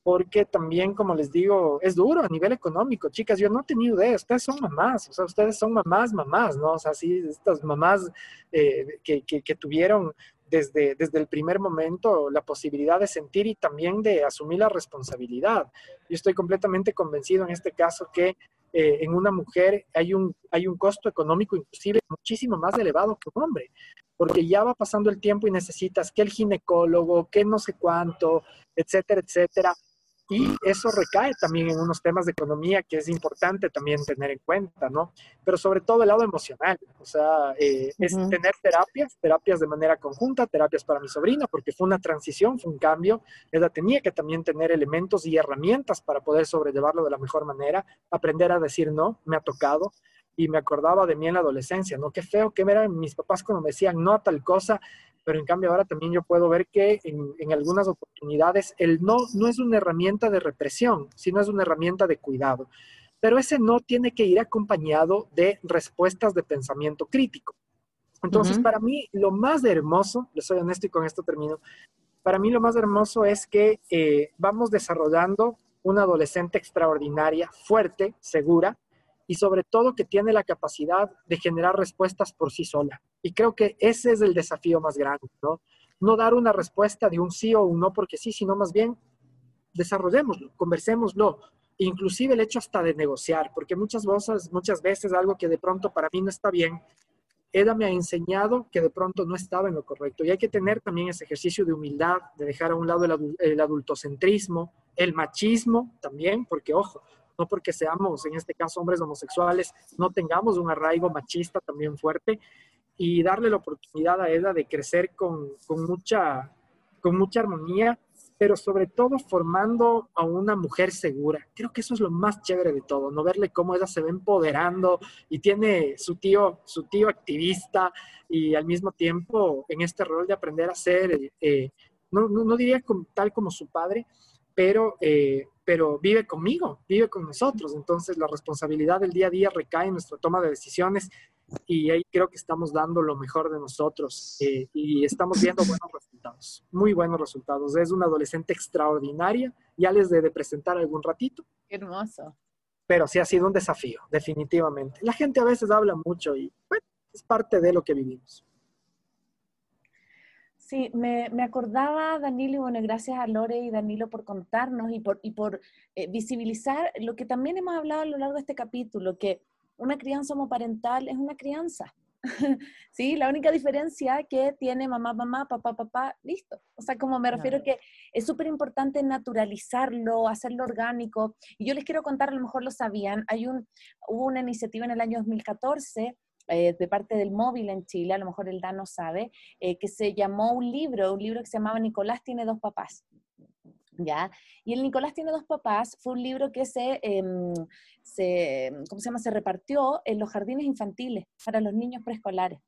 porque también, como les digo, es duro a nivel económico. Chicas, yo no he tenido idea, ustedes son mamás, o sea, ustedes son mamás, mamás, ¿no? O sea, sí, estas mamás eh, que, que, tuvieron desde, desde el primer momento la posibilidad de sentir y también de asumir la responsabilidad. Yo estoy completamente convencido en este caso que eh, en una mujer hay un, hay un costo económico inclusive muchísimo más elevado que un hombre, porque ya va pasando el tiempo y necesitas que el ginecólogo, que no sé cuánto, etcétera, etcétera. Y eso recae también en unos temas de economía que es importante también tener en cuenta, ¿no? Pero sobre todo el lado emocional, o sea, eh, es tener terapias, terapias de manera conjunta, terapias para mi sobrina, porque fue una transición, fue un cambio, ella tenía que también tener elementos y herramientas para poder sobrellevarlo de la mejor manera, aprender a decir no, me ha tocado, y me acordaba de mí en la adolescencia, ¿no? Qué feo que eran mis papás cuando me decían no a tal cosa, pero en cambio ahora también yo puedo ver que en, algunas oportunidades el no no es una herramienta de represión, sino es una herramienta de cuidado. Pero ese no tiene que ir acompañado de respuestas de pensamiento crítico. Entonces, para mí, lo más hermoso, le soy honesto y con esto termino, para mí lo más hermoso es que eh, vamos desarrollando una adolescente extraordinaria, fuerte, segura, y sobre todo que tiene la capacidad de generar respuestas por sí sola. Y creo que ese es el desafío más grande, ¿no? No dar una respuesta de un sí o un no porque sí, sino más bien desarrollémoslo, conversémoslo, inclusive el hecho hasta de negociar, porque muchas veces, muchas veces algo que de pronto para mí no está bien, Eda me ha enseñado que de pronto no estaba en lo correcto. Y hay que tener también ese ejercicio de humildad, de dejar a un lado el, el adultocentrismo, el machismo también, porque ojo, no porque seamos, en este caso, hombres homosexuales, no tengamos un arraigo machista también fuerte y darle la oportunidad a Eda de crecer con, con mucha, con mucha armonía, pero sobre todo formando a una mujer segura. Creo que eso es lo más chévere de todo, no verle cómo ella se va empoderando y tiene su tío, su tío activista y al mismo tiempo en este rol de aprender a ser, eh, no, no, diría tal como su padre, pero eh, pero vive conmigo, vive con nosotros. Entonces la responsabilidad del día a día recae en nuestra toma de decisiones y ahí creo que estamos dando lo mejor de nosotros eh, y estamos viendo buenos resultados, muy buenos resultados. Es una adolescente extraordinaria, ya les de presentar algún ratito. Qué hermoso. Pero sí ha sido un desafío, definitivamente. La gente a veces habla mucho y bueno, es parte de lo que vivimos. Sí, me, acordaba, Danilo, y bueno, gracias a Lore y Danilo por contarnos y por, y por eh, visibilizar lo que también hemos hablado a lo largo de este capítulo, que una crianza homoparental es una crianza. <laughs> sí, la única diferencia que tiene mamá, mamá, papá, papá, listo. O sea, como me refiero que es súper importante naturalizarlo, hacerlo orgánico. Y yo les quiero contar, a lo mejor lo sabían, hay un, hubo una iniciativa en el año 2014 eh, de parte del móvil en Chile, a lo mejor el no sabe, eh, que se llamó un libro, un libro que se llamaba Nicolás tiene dos papás. ¿Ya? Y el Nicolás tiene dos papás fue un libro que se, em, se, ¿cómo se llama? Se repartió en los jardines infantiles para los niños preescolares.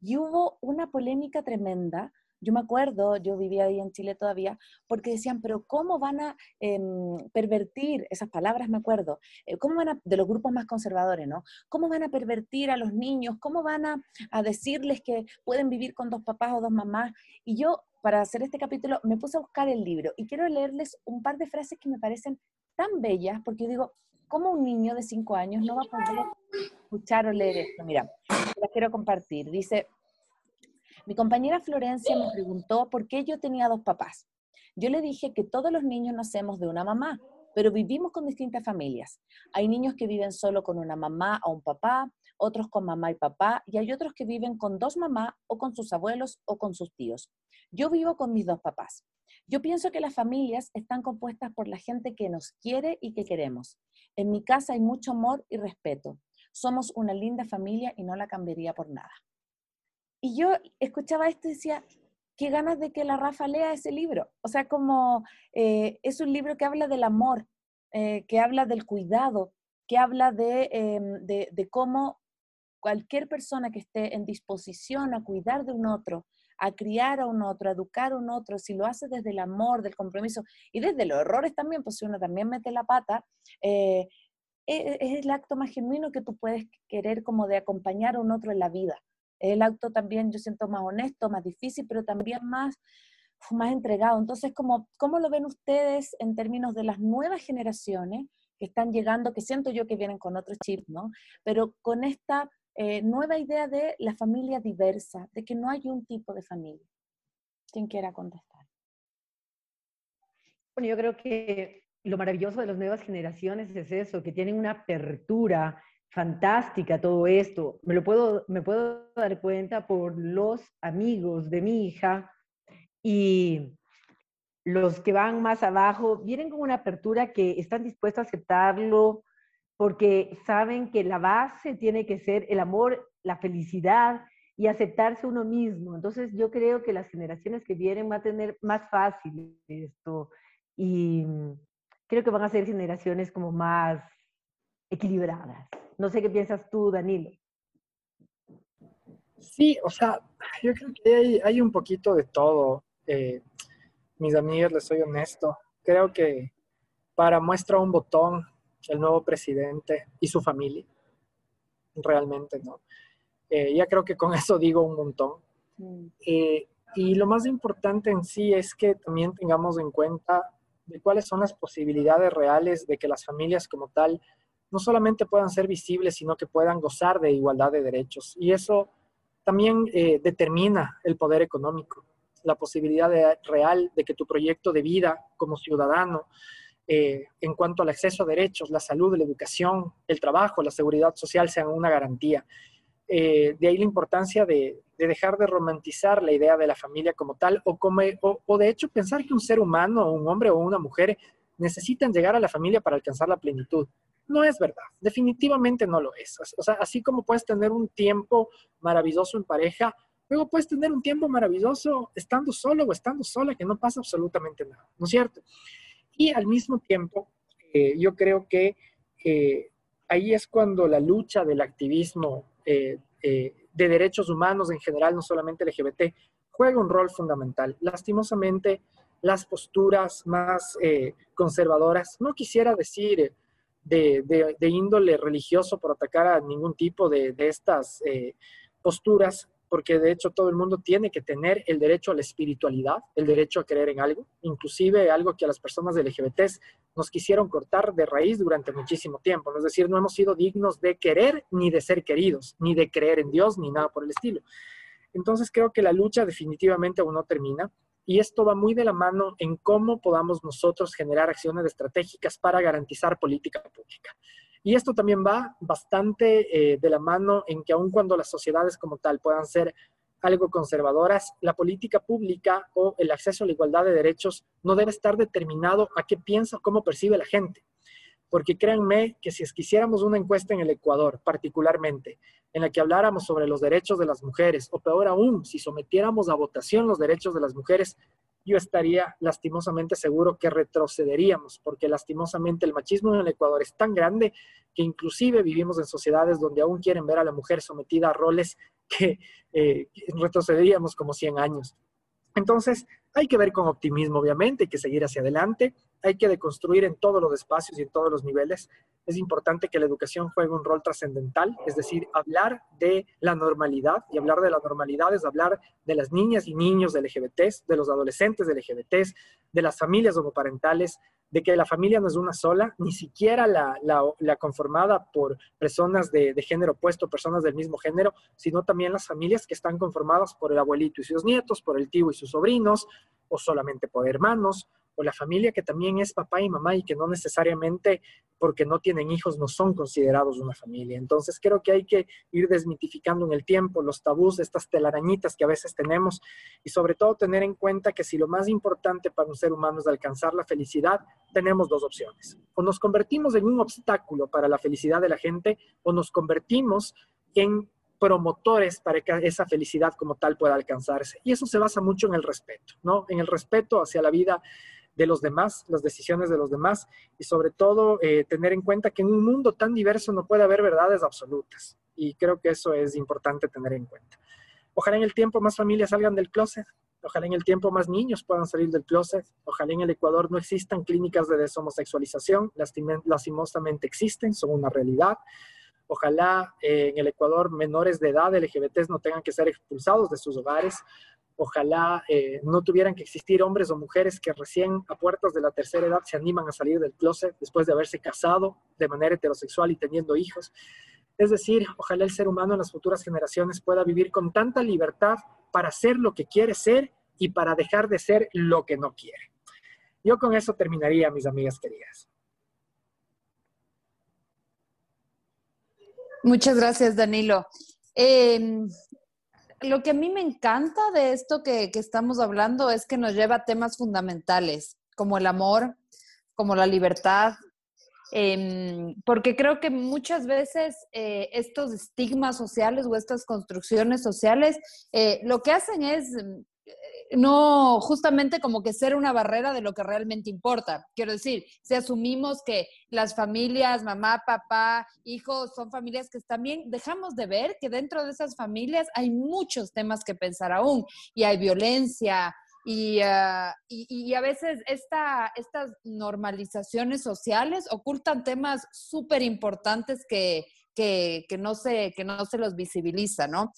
Y hubo una polémica tremenda yo me acuerdo, yo vivía ahí en Chile todavía, porque decían, pero ¿cómo van a em, pervertir, esas palabras me acuerdo, eh, ¿cómo van a, de los grupos más conservadores, ¿no? ¿Cómo van a pervertir a los niños? ¿Cómo van a, a decirles que pueden vivir con dos papás o dos mamás? Y yo, para hacer este capítulo, me puse a buscar el libro y quiero leerles un par de frases que me parecen tan bellas, porque yo digo, ¿cómo un niño de cinco años no va a poder escuchar o leer esto? Mira, las quiero compartir. Dice, mi compañera Florencia me preguntó por qué yo tenía dos papás. Yo le dije que todos los niños nacemos de una mamá, pero vivimos con distintas familias. Hay niños que viven solo con una mamá o un papá, otros con mamá y papá, y hay otros que viven con dos mamás o con sus abuelos o con sus tíos. Yo vivo con mis dos papás. Yo pienso que las familias están compuestas por la gente que nos quiere y que queremos. En mi casa hay mucho amor y respeto. Somos una linda familia y no la cambiaría por nada. Y yo escuchaba esto y decía, qué ganas de que la Rafa lea ese libro. O sea, como eh, es un libro que habla del amor, eh, que habla del cuidado, que habla em, de, de, cómo cualquier persona que esté en disposición a cuidar de un otro, a criar a un otro, a educar a un otro, si lo hace desde el amor, del compromiso y desde los errores también, pues si uno también mete la pata, eh, e, es, el acto más genuino que tú puedes querer como de acompañar a un otro en la vida. El acto también, yo siento, más honesto, más difícil, pero también más, más entregado. Entonces, ¿cómo, ¿cómo lo ven ustedes en términos de las nuevas generaciones? que están llegando, que siento yo que vienen con otro chip, ¿no? Pero con esta eh, nueva idea de la familia diversa, de que no hay un tipo de familia. ¿Quién quiera contestar? Bueno, yo creo que lo maravilloso de las nuevas generaciones es eso, que tienen una apertura fantástica todo esto. Me lo puedo, me puedo dar cuenta por los amigos de mi hija y los que van más abajo vienen con una apertura que están dispuestos a aceptarlo porque saben que la base tiene que ser el amor, la felicidad y aceptarse uno mismo. Entonces yo creo que las generaciones que vienen van a tener más fácil esto y creo que van a ser generaciones como más equilibradas. No sé qué piensas tú, Danilo. Sí, o sea, yo creo que hay, hay un poquito de todo. Eh, mis amigas, les soy honesto, creo que para muestra un botón el nuevo presidente y su familia, realmente, ¿no? Eh, ya creo que con <laughs> eso digo un montón. Mm. Eh, y lo más importante en sí es que también tengamos en cuenta de cuáles son las posibilidades reales de que las familias como tal no solamente puedan ser visibles, sino que puedan gozar de igualdad de derechos. Y eso también eh, determina el poder económico la posibilidad real de que tu proyecto de vida como ciudadano, eh, en cuanto al acceso a derechos, la salud, la educación, el trabajo, la seguridad social sean una garantía. Eh, de ahí la importancia de, dejar de romantizar la idea de la familia como tal o, de hecho pensar que un ser humano, un hombre o una mujer necesitan llegar a la familia para alcanzar la plenitud. No es verdad, definitivamente no lo es. O sea, así como puedes tener un tiempo maravilloso en pareja, Luego puedes tener un tiempo maravilloso estando solo o estando sola, que no pasa absolutamente nada, ¿no es cierto? Y al mismo tiempo, eh, yo creo que eh, ahí es cuando la lucha del activismo eh, de derechos humanos en general, no solamente LGBT, juega un rol fundamental. Lastimosamente, las posturas más conservadoras, no quisiera decir de, índole religioso por atacar a ningún tipo de, de estas posturas, porque de hecho todo el mundo tiene que tener el derecho a la espiritualidad, el derecho a creer en algo, inclusive algo que a las personas LGBT nos quisieron cortar de raíz durante muchísimo tiempo. Es decir, no hemos sido dignos de querer ni de ser queridos, ni de creer en Dios, ni nada por el estilo. Entonces creo que la lucha definitivamente aún no termina y esto va muy de la mano en cómo podamos nosotros generar acciones estratégicas para garantizar política pública. Y esto también va bastante eh, de la mano en que aun cuando las sociedades como tal puedan ser algo conservadoras, la política pública o el acceso a la igualdad de derechos no debe estar determinado a qué piensa o cómo percibe la gente. Porque créanme que si quisiéramos una encuesta en el Ecuador, particularmente, en la que habláramos sobre los derechos de las mujeres, o peor aún, si sometiéramos a votación los derechos de las mujeres, yo estaría lastimosamente seguro que retrocederíamos, porque lastimosamente el machismo en el Ecuador es tan grande que inclusive vivimos en sociedades donde aún quieren ver a la mujer sometida a roles que eh, retrocederíamos como 100 años. Entonces, hay que ver con optimismo, obviamente, hay que seguir hacia adelante, hay que deconstruir en todos los espacios y en todos los niveles. Es importante que la educación juegue un rol trascendental, es decir, hablar de la normalidad, y hablar de la normalidad es hablar de las niñas y niños de LGBTs, de los adolescentes de LGBTs, de las familias homoparentales, de que la familia no es una sola, ni siquiera la, la, conformada por personas de, de, género opuesto, personas del mismo género, sino también las familias que están conformadas por el abuelito y sus nietos, por el tío y sus sobrinos, o solamente por hermanos, o la familia que también es papá y mamá y que no necesariamente porque no tienen hijos no son considerados una familia. Entonces creo que hay que ir desmitificando en el tiempo los tabús, estas telarañitas que a veces tenemos y sobre todo tener en cuenta que si lo más importante para un ser humano es alcanzar la felicidad, tenemos dos opciones. O nos convertimos en un obstáculo para la felicidad de la gente o nos convertimos en promotores para que esa felicidad como tal pueda alcanzarse. Y eso se basa mucho en el respeto, ¿no? En el respeto hacia la vida de los demás, las decisiones de los demás y sobre todo eh, tener en cuenta que en un mundo tan diverso no puede haber verdades absolutas. Y creo que eso es importante tener en cuenta. Ojalá en el tiempo más familias salgan del closet, ojalá en el tiempo más niños puedan salir del closet, ojalá en el Ecuador no existan clínicas de deshomosexualización, lastimosamente existen, son una realidad. Ojalá eh, en el Ecuador menores de edad LGBTs no tengan que ser expulsados de sus hogares. Ojalá eh, no tuvieran que existir hombres o mujeres que recién a puertas de la tercera edad se animan a salir del closet después de haberse casado de manera heterosexual y teniendo hijos. Es decir, ojalá el ser humano en las futuras generaciones pueda vivir con tanta libertad para ser lo que quiere ser y para dejar de ser lo que no quiere. Yo con eso terminaría, mis amigas queridas. Muchas gracias, Danilo. Em, lo que a mí me encanta de esto que, estamos hablando es que nos lleva a temas fundamentales, como el amor, como la libertad, em, porque creo que muchas veces eh, estos estigmas sociales o estas construcciones sociales eh, lo que hacen es no justamente como que ser una barrera de lo que realmente importa. Quiero decir, si asumimos que las familias, mamá, papá, hijos, son familias que bien, dejamos de ver que dentro de esas familias hay muchos temas que pensar aún y hay violencia. Y, ah, a veces esta, estas normalizaciones sociales ocultan temas súper importantes que, que, que, no se, que no se los visibiliza, ¿no?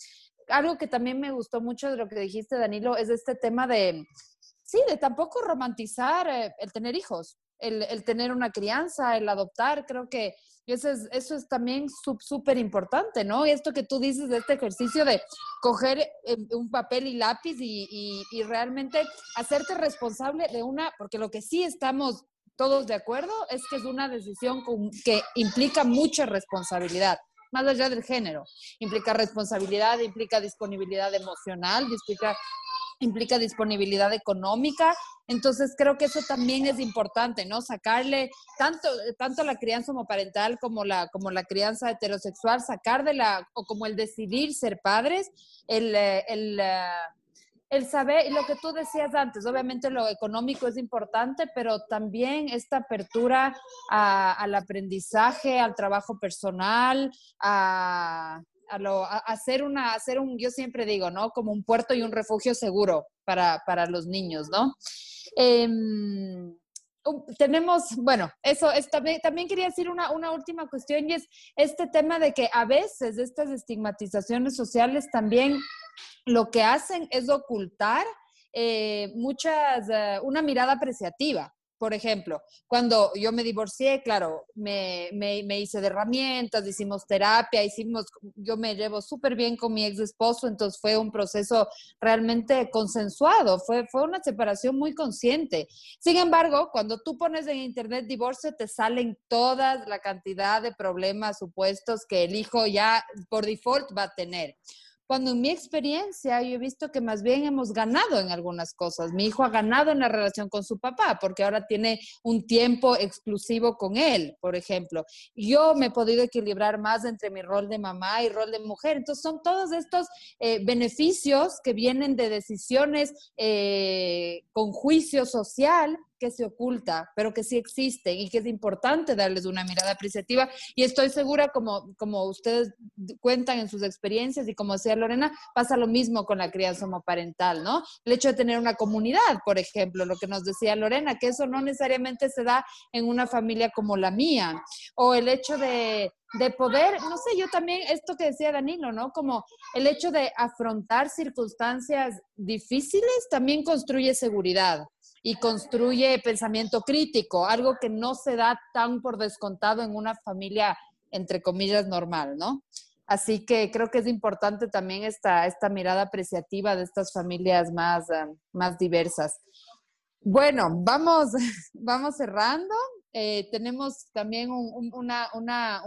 Algo que también me gustó mucho de lo que dijiste, Danilo, es este tema de, sí, de tampoco romantizar eh, el tener hijos, el, tener una crianza, el adoptar, creo que eso es, eso es también súper importante, ¿no? Y esto que tú dices de este ejercicio de coger eh, un papel y lápiz y, y realmente hacerte responsable de una, porque lo que sí estamos todos de acuerdo es que es una decisión que implica mucha responsabilidad más allá del género. Implica responsabilidad, implica disponibilidad emocional, implica, implica disponibilidad económica. Entonces creo que eso también es importante, ¿no? Sacarle tanto, tanto la crianza homoparental como la, como la crianza heterosexual, sacar de la, o como el decidir ser padres, el, el, el saber, lo que tú decías antes, obviamente lo económico es importante, pero también esta apertura al aprendizaje, al trabajo personal, a, hacer una, hacer un, yo siempre digo, ¿no? Como un puerto y un refugio seguro para, los niños, ¿no? Em, tenemos, bueno, eso es, también, también quería decir una, una, última cuestión y es este tema de que a veces estas estigmatizaciones sociales también lo que hacen es ocultar eh, muchas, eh, una mirada apreciativa. Por ejemplo, cuando yo me divorcié, claro, me, hice de herramientas, hicimos terapia, hicimos, yo me llevo súper bien con mi ex esposo, entonces fue un proceso realmente consensuado, fue, fue una separación muy consciente. Sin embargo, cuando tú pones en internet divorcio, te salen todas la cantidad de problemas supuestos que el hijo ya por default va a tener. Cuando en mi experiencia yo he visto que más bien hemos ganado en algunas cosas. Mi hijo ha ganado en la relación con su papá porque ahora tiene un tiempo exclusivo con él, por ejemplo. Yo me he podido equilibrar más entre mi rol de mamá y rol de mujer. Entonces son todos estos eh, beneficios que vienen de decisiones eh, con juicio social que se oculta, pero que sí existen y que es importante darles una mirada apreciativa. Y estoy segura, como, como ustedes cuentan en sus experiencias y como decía Lorena, pasa lo mismo con la crianza homoparental, ¿no? El hecho de tener una comunidad, por ejemplo, lo que nos decía Lorena, que eso no necesariamente se da en una familia como la mía, o el hecho de, de poder, no sé, yo también, esto que decía Danilo, ¿no? Como el hecho de afrontar circunstancias difíciles también construye seguridad y construye pensamiento crítico, algo que no se da tan por descontado en una familia, entre comillas, normal, ¿no? Así que creo que es importante también esta, esta mirada apreciativa de estas familias más, más diversas. Bueno, vamos, <laughs> vamos cerrando. Eh, tenemos también una, una,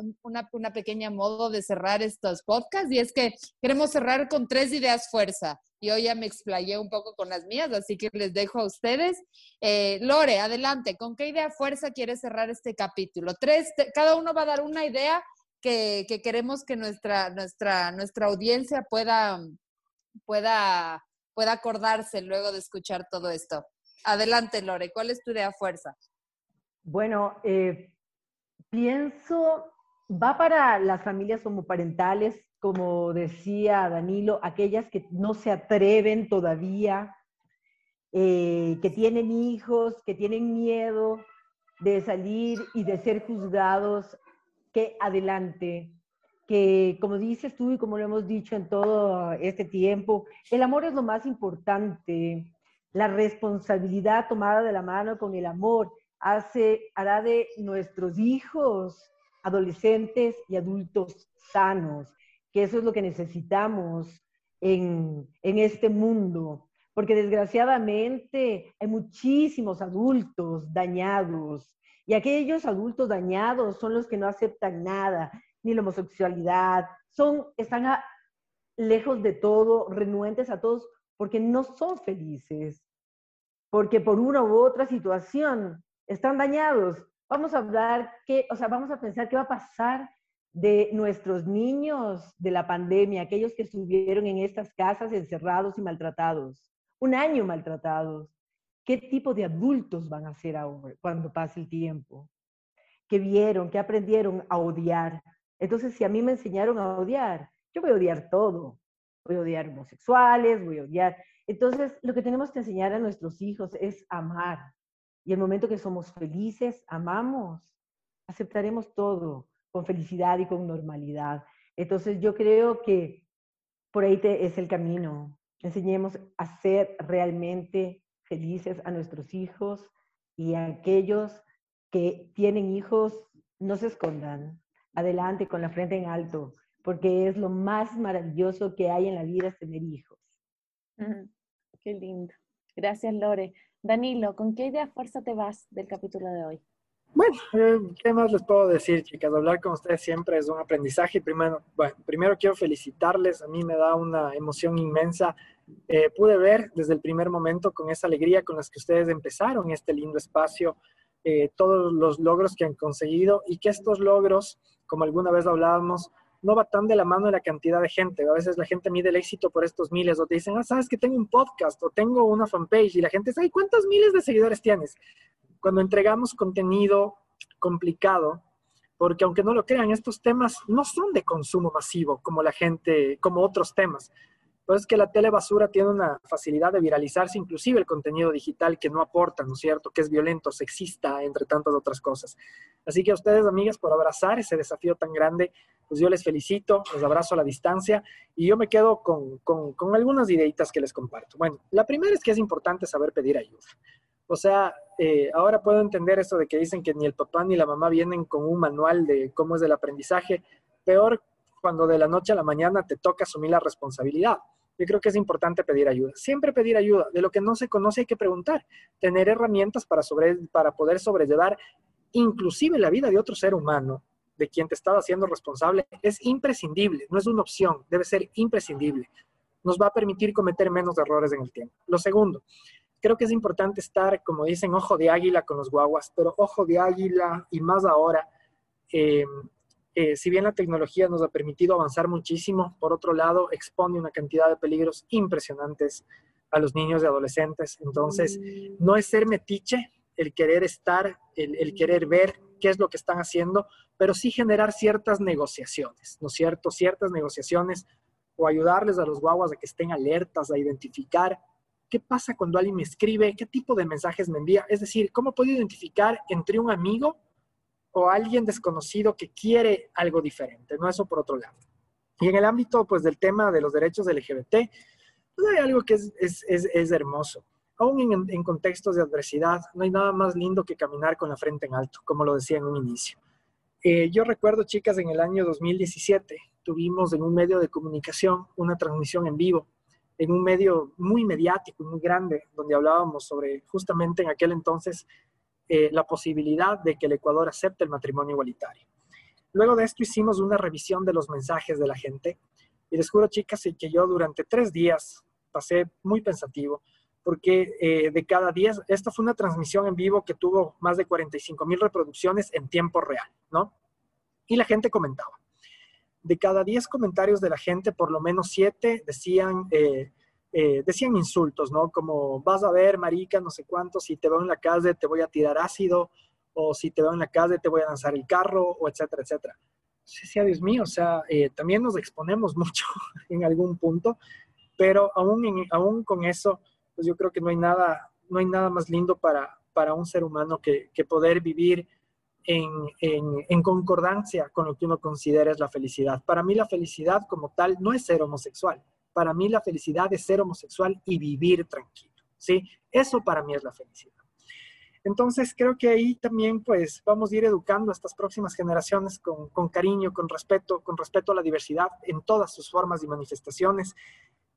una, pequeña modo de cerrar estos podcasts y es que queremos cerrar con tres ideas fuerza. Y hoy ya me explayé un poco con las mías, así que les dejo a ustedes. Eh, Lore, adelante, ¿con qué idea fuerza quieres cerrar este capítulo? Tres, cada uno va a dar una idea que, que, queremos que nuestra, nuestra, nuestra audiencia pueda, pueda, pueda acordarse luego de escuchar todo esto. Adelante, Lore, ¿cuál es tu idea fuerza? Bueno, eh, pienso, va para las familias homoparentales, como decía Danilo, aquellas que no se atreven todavía, eh, que tienen hijos, que tienen miedo de salir y de ser juzgados, que adelante, que como dices tú y como lo hemos dicho en todo este tiempo, el amor es lo más importante, la responsabilidad tomada de la mano con el amor hace, hará de nuestros hijos adolescentes y adultos sanos, que eso es lo que necesitamos en, en este mundo, porque desgraciadamente hay muchísimos adultos dañados y aquellos adultos dañados son los que no aceptan nada, ni la homosexualidad, son, están lejos de todo, renuentes a todos, porque no son felices, porque por una u otra situación están dañados. Vamos a hablar, qué, o sea, vamos a pensar qué va a pasar de nuestros niños de la pandemia, aquellos que estuvieron en estas casas encerrados y maltratados, un año maltratados. ¿Qué tipo de adultos van a ser ahora cuando pase el tiempo? ¿Qué vieron? ¿Qué aprendieron a odiar? Entonces, si a mí me enseñaron a odiar, yo voy a odiar todo. Voy a odiar homosexuales, voy a odiar. Entonces, lo que tenemos que enseñar a nuestros hijos es amar. Y el momento que somos felices, amamos, aceptaremos todo con felicidad y con normalidad. Entonces, yo creo que por ahí es el camino. Enseñemos a ser realmente felices a nuestros hijos y a aquellos que tienen hijos, no se escondan. Adelante con la frente en alto, porque es lo más maravilloso que hay en la vida tener hijos. qué lindo. Gracias, Lore. Danilo, ¿con qué idea fuerza te vas del capítulo de hoy? Bueno, eh, ¿qué más les puedo decir, chicas? Hablar con ustedes siempre es un aprendizaje. Primero, bueno, primero quiero felicitarles. A mí me da una emoción inmensa eh, pude ver desde el primer momento con esa alegría con las que ustedes empezaron este lindo espacio, eh, todos los logros que han conseguido y que estos logros, como alguna vez hablábamos, no va tan de la mano de la cantidad de gente. A veces la gente mide el éxito por estos miles o te dicen, ah, sabes que tengo un podcast o tengo una fanpage y la gente dice, ay, ¿cuántos miles de seguidores tienes? Cuando entregamos contenido complicado, porque aunque no lo crean, estos temas no son de consumo masivo como la gente, como otros temas. Entonces, que la tele basura tiene una facilidad de viralizarse, inclusive el contenido digital que no aporta, ¿no es cierto? Que es violento, sexista, entre tantas otras cosas. Así que a ustedes, amigas, por abrazar ese desafío tan grande, pues yo les felicito, les abrazo a la distancia y yo me quedo con, con, con algunas ideitas que les comparto. Bueno, la primera es que es importante saber pedir ayuda. O sea, eh, ahora puedo entender eso de que dicen que ni el papá ni la mamá vienen con un manual de cómo es el aprendizaje. Peor cuando de la noche a la mañana te toca asumir la responsabilidad yo creo que es importante pedir ayuda. Siempre pedir ayuda. De lo que no se conoce hay que preguntar. Tener herramientas para, sobre, para poder sobrellevar inclusive la vida de otro ser humano, de quien te estás haciendo responsable, es imprescindible. No es una opción, debe ser imprescindible. Nos va a permitir cometer menos errores en el tiempo. Lo segundo, creo que es importante estar, como dicen, ojo de águila con los guaguas, pero ojo de águila y más ahora. Eh, eh, si bien la tecnología nos ha permitido avanzar muchísimo, por otro lado, expone una cantidad de peligros impresionantes a los niños y adolescentes. Entonces, no es ser metiche el querer estar, el, querer ver qué es lo que están haciendo, pero sí generar ciertas negociaciones, ¿no es cierto? Ciertas negociaciones o ayudarles a los guaguas a que estén alertas, a identificar qué pasa cuando alguien me escribe, qué tipo de mensajes me envía. Es decir, cómo puedo identificar entre un amigo o alguien desconocido que quiere algo diferente, ¿no? Eso por otro lado. Y en el ámbito, pues, del tema de los derechos LGBT, pues hay algo que es, es, es, hermoso. Aún en, contextos de adversidad, no hay nada más lindo que caminar con la frente en alto, como lo decía en un inicio. Eh, yo recuerdo, chicas, en el año 2017 tuvimos en un medio de comunicación una transmisión en vivo en un medio muy mediático y muy grande, donde hablábamos sobre justamente en aquel entonces eh, la posibilidad de que el Ecuador acepte el matrimonio igualitario. Luego de esto hicimos una revisión de los mensajes de la gente y les juro, chicas, que yo durante tres días pasé muy pensativo porque eh, de cada día, esta fue una transmisión en vivo que tuvo más de 45 mil reproducciones en tiempo real, ¿no? Y la gente comentaba de cada 10 comentarios de la gente, por lo menos 7 decían, eh, eh, decían insultos, ¿no? Como vas a ver, marica, no sé cuánto, si te veo en la calle te voy a tirar ácido, o si te veo en la calle te voy a lanzar el carro, o etcétera, etcétera. Sí, sí, Dios mío, o sea, eh, también nos exponemos <laughs> mucho en algún punto, pero aún, aún con eso, pues yo creo que no hay nada, no hay nada más lindo para, para un ser humano que, que poder vivir en, concordancia con lo que uno considera es la felicidad. Para mí la felicidad como tal no es ser homosexual. Para mí la felicidad es ser homosexual y vivir tranquilo. ¿sí? Eso para mí es la felicidad. Entonces creo que ahí también pues vamos a ir educando a estas próximas generaciones con, con, cariño, con respeto, con respeto a la diversidad en todas sus formas y manifestaciones,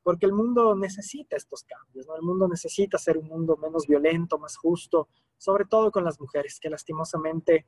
porque el mundo necesita estos cambios, ¿no? El mundo necesita ser un mundo menos violento, más justo, sobre todo con las mujeres, que lastimosamente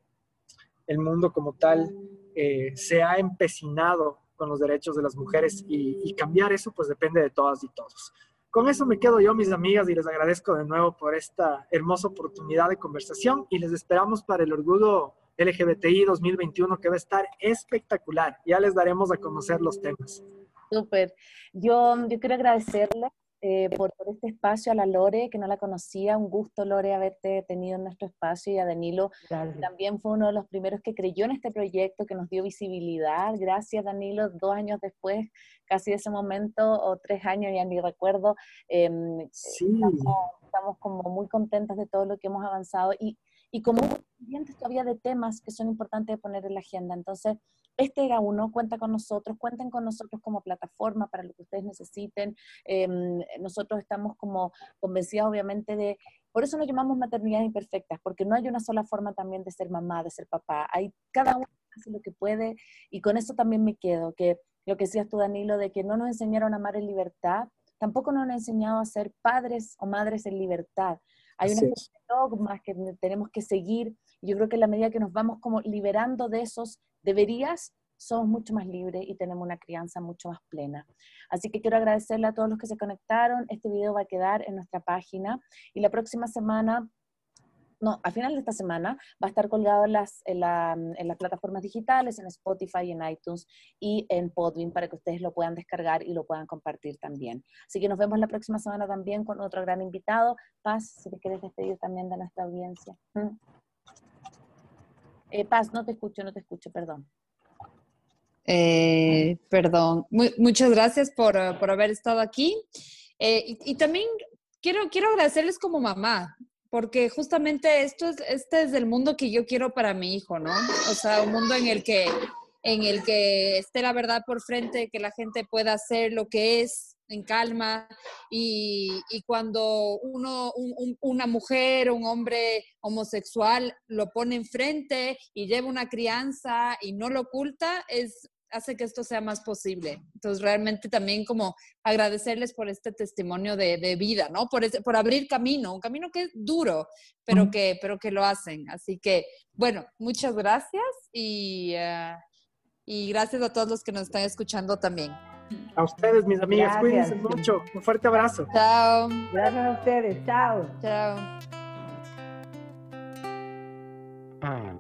el mundo como tal eh, se ha empecinado con los derechos de las mujeres y, cambiar eso pues depende de todas y todos. Con eso me quedo yo, mis amigas, y les agradezco de nuevo por esta hermosa oportunidad de conversación y les esperamos para el orgullo LGBTI 2021 que va a estar espectacular. Ya les daremos a conocer los temas. Súper. Yo, yo quiero agradecerle eh, por, este espacio a la Lore, que no la conocía. Un gusto, Lore, haberte tenido en nuestro espacio y a Danilo. También fue uno de los primeros que creyó en este proyecto, que nos dio visibilidad. Gracias, Danilo. Dos años después, casi de ese momento, o tres años, ya ni recuerdo. Em, estamos, como muy contentas de todo lo que hemos avanzado y, y como pendientes todavía de temas que son importantes de poner en la agenda. Entonces, este era uno, cuenta con nosotros, cuenten con nosotros como plataforma para lo que ustedes necesiten. Em, nosotros estamos como convencidos, obviamente, de... Por eso nos llamamos maternidad imperfectas, porque no hay una sola forma también de ser mamá, de ser papá. Hay cada uno hace lo que puede y con eso también me quedo, que lo que decías tú, Danilo, de que no nos enseñaron a amar en libertad, tampoco nos han enseñado a ser padres o madres en libertad. Hay unos dogmas que tenemos que seguir. Yo creo que en la medida que nos vamos como liberando de esos deberías, somos mucho más libres y tenemos una crianza mucho más plena. Así que quiero agradecerle a todos los que se conectaron. Este video va a quedar en nuestra página y la próxima semana no, al final de esta semana va a estar colgado en las, en, las plataformas digitales, en Spotify, en iTunes y en Podbean para que ustedes lo puedan descargar y lo puedan compartir también. Así que nos vemos la próxima semana también con otro gran invitado. Paz, si te quieres despedir también de nuestra audiencia. Eh, Paz, no te escucho, no te escucho, perdón. Eh, perdón, muchas gracias por, por, haber estado aquí. Eh, y, y, también quiero, quiero agradecerles como mamá porque justamente esto es, este es el mundo que yo quiero para mi hijo, ¿no? O sea, un mundo en el que, en el que esté la verdad por frente, que la gente pueda hacer lo que es en calma y, y cuando uno, una mujer un hombre homosexual lo pone enfrente y lleva una crianza y no lo oculta, es hace que esto sea más posible. Entonces, realmente también como agradecerles por este testimonio de, vida, ¿no? Por, por abrir camino, un camino que es duro, pero, que, pero que lo hacen. Así que, bueno, muchas gracias y, eh, y gracias a todos los que nos están escuchando también. A ustedes, mis amigas, gracias. cuídense mucho. Un fuerte abrazo. Chao. Gracias a ustedes. Chao. Chao. Ah.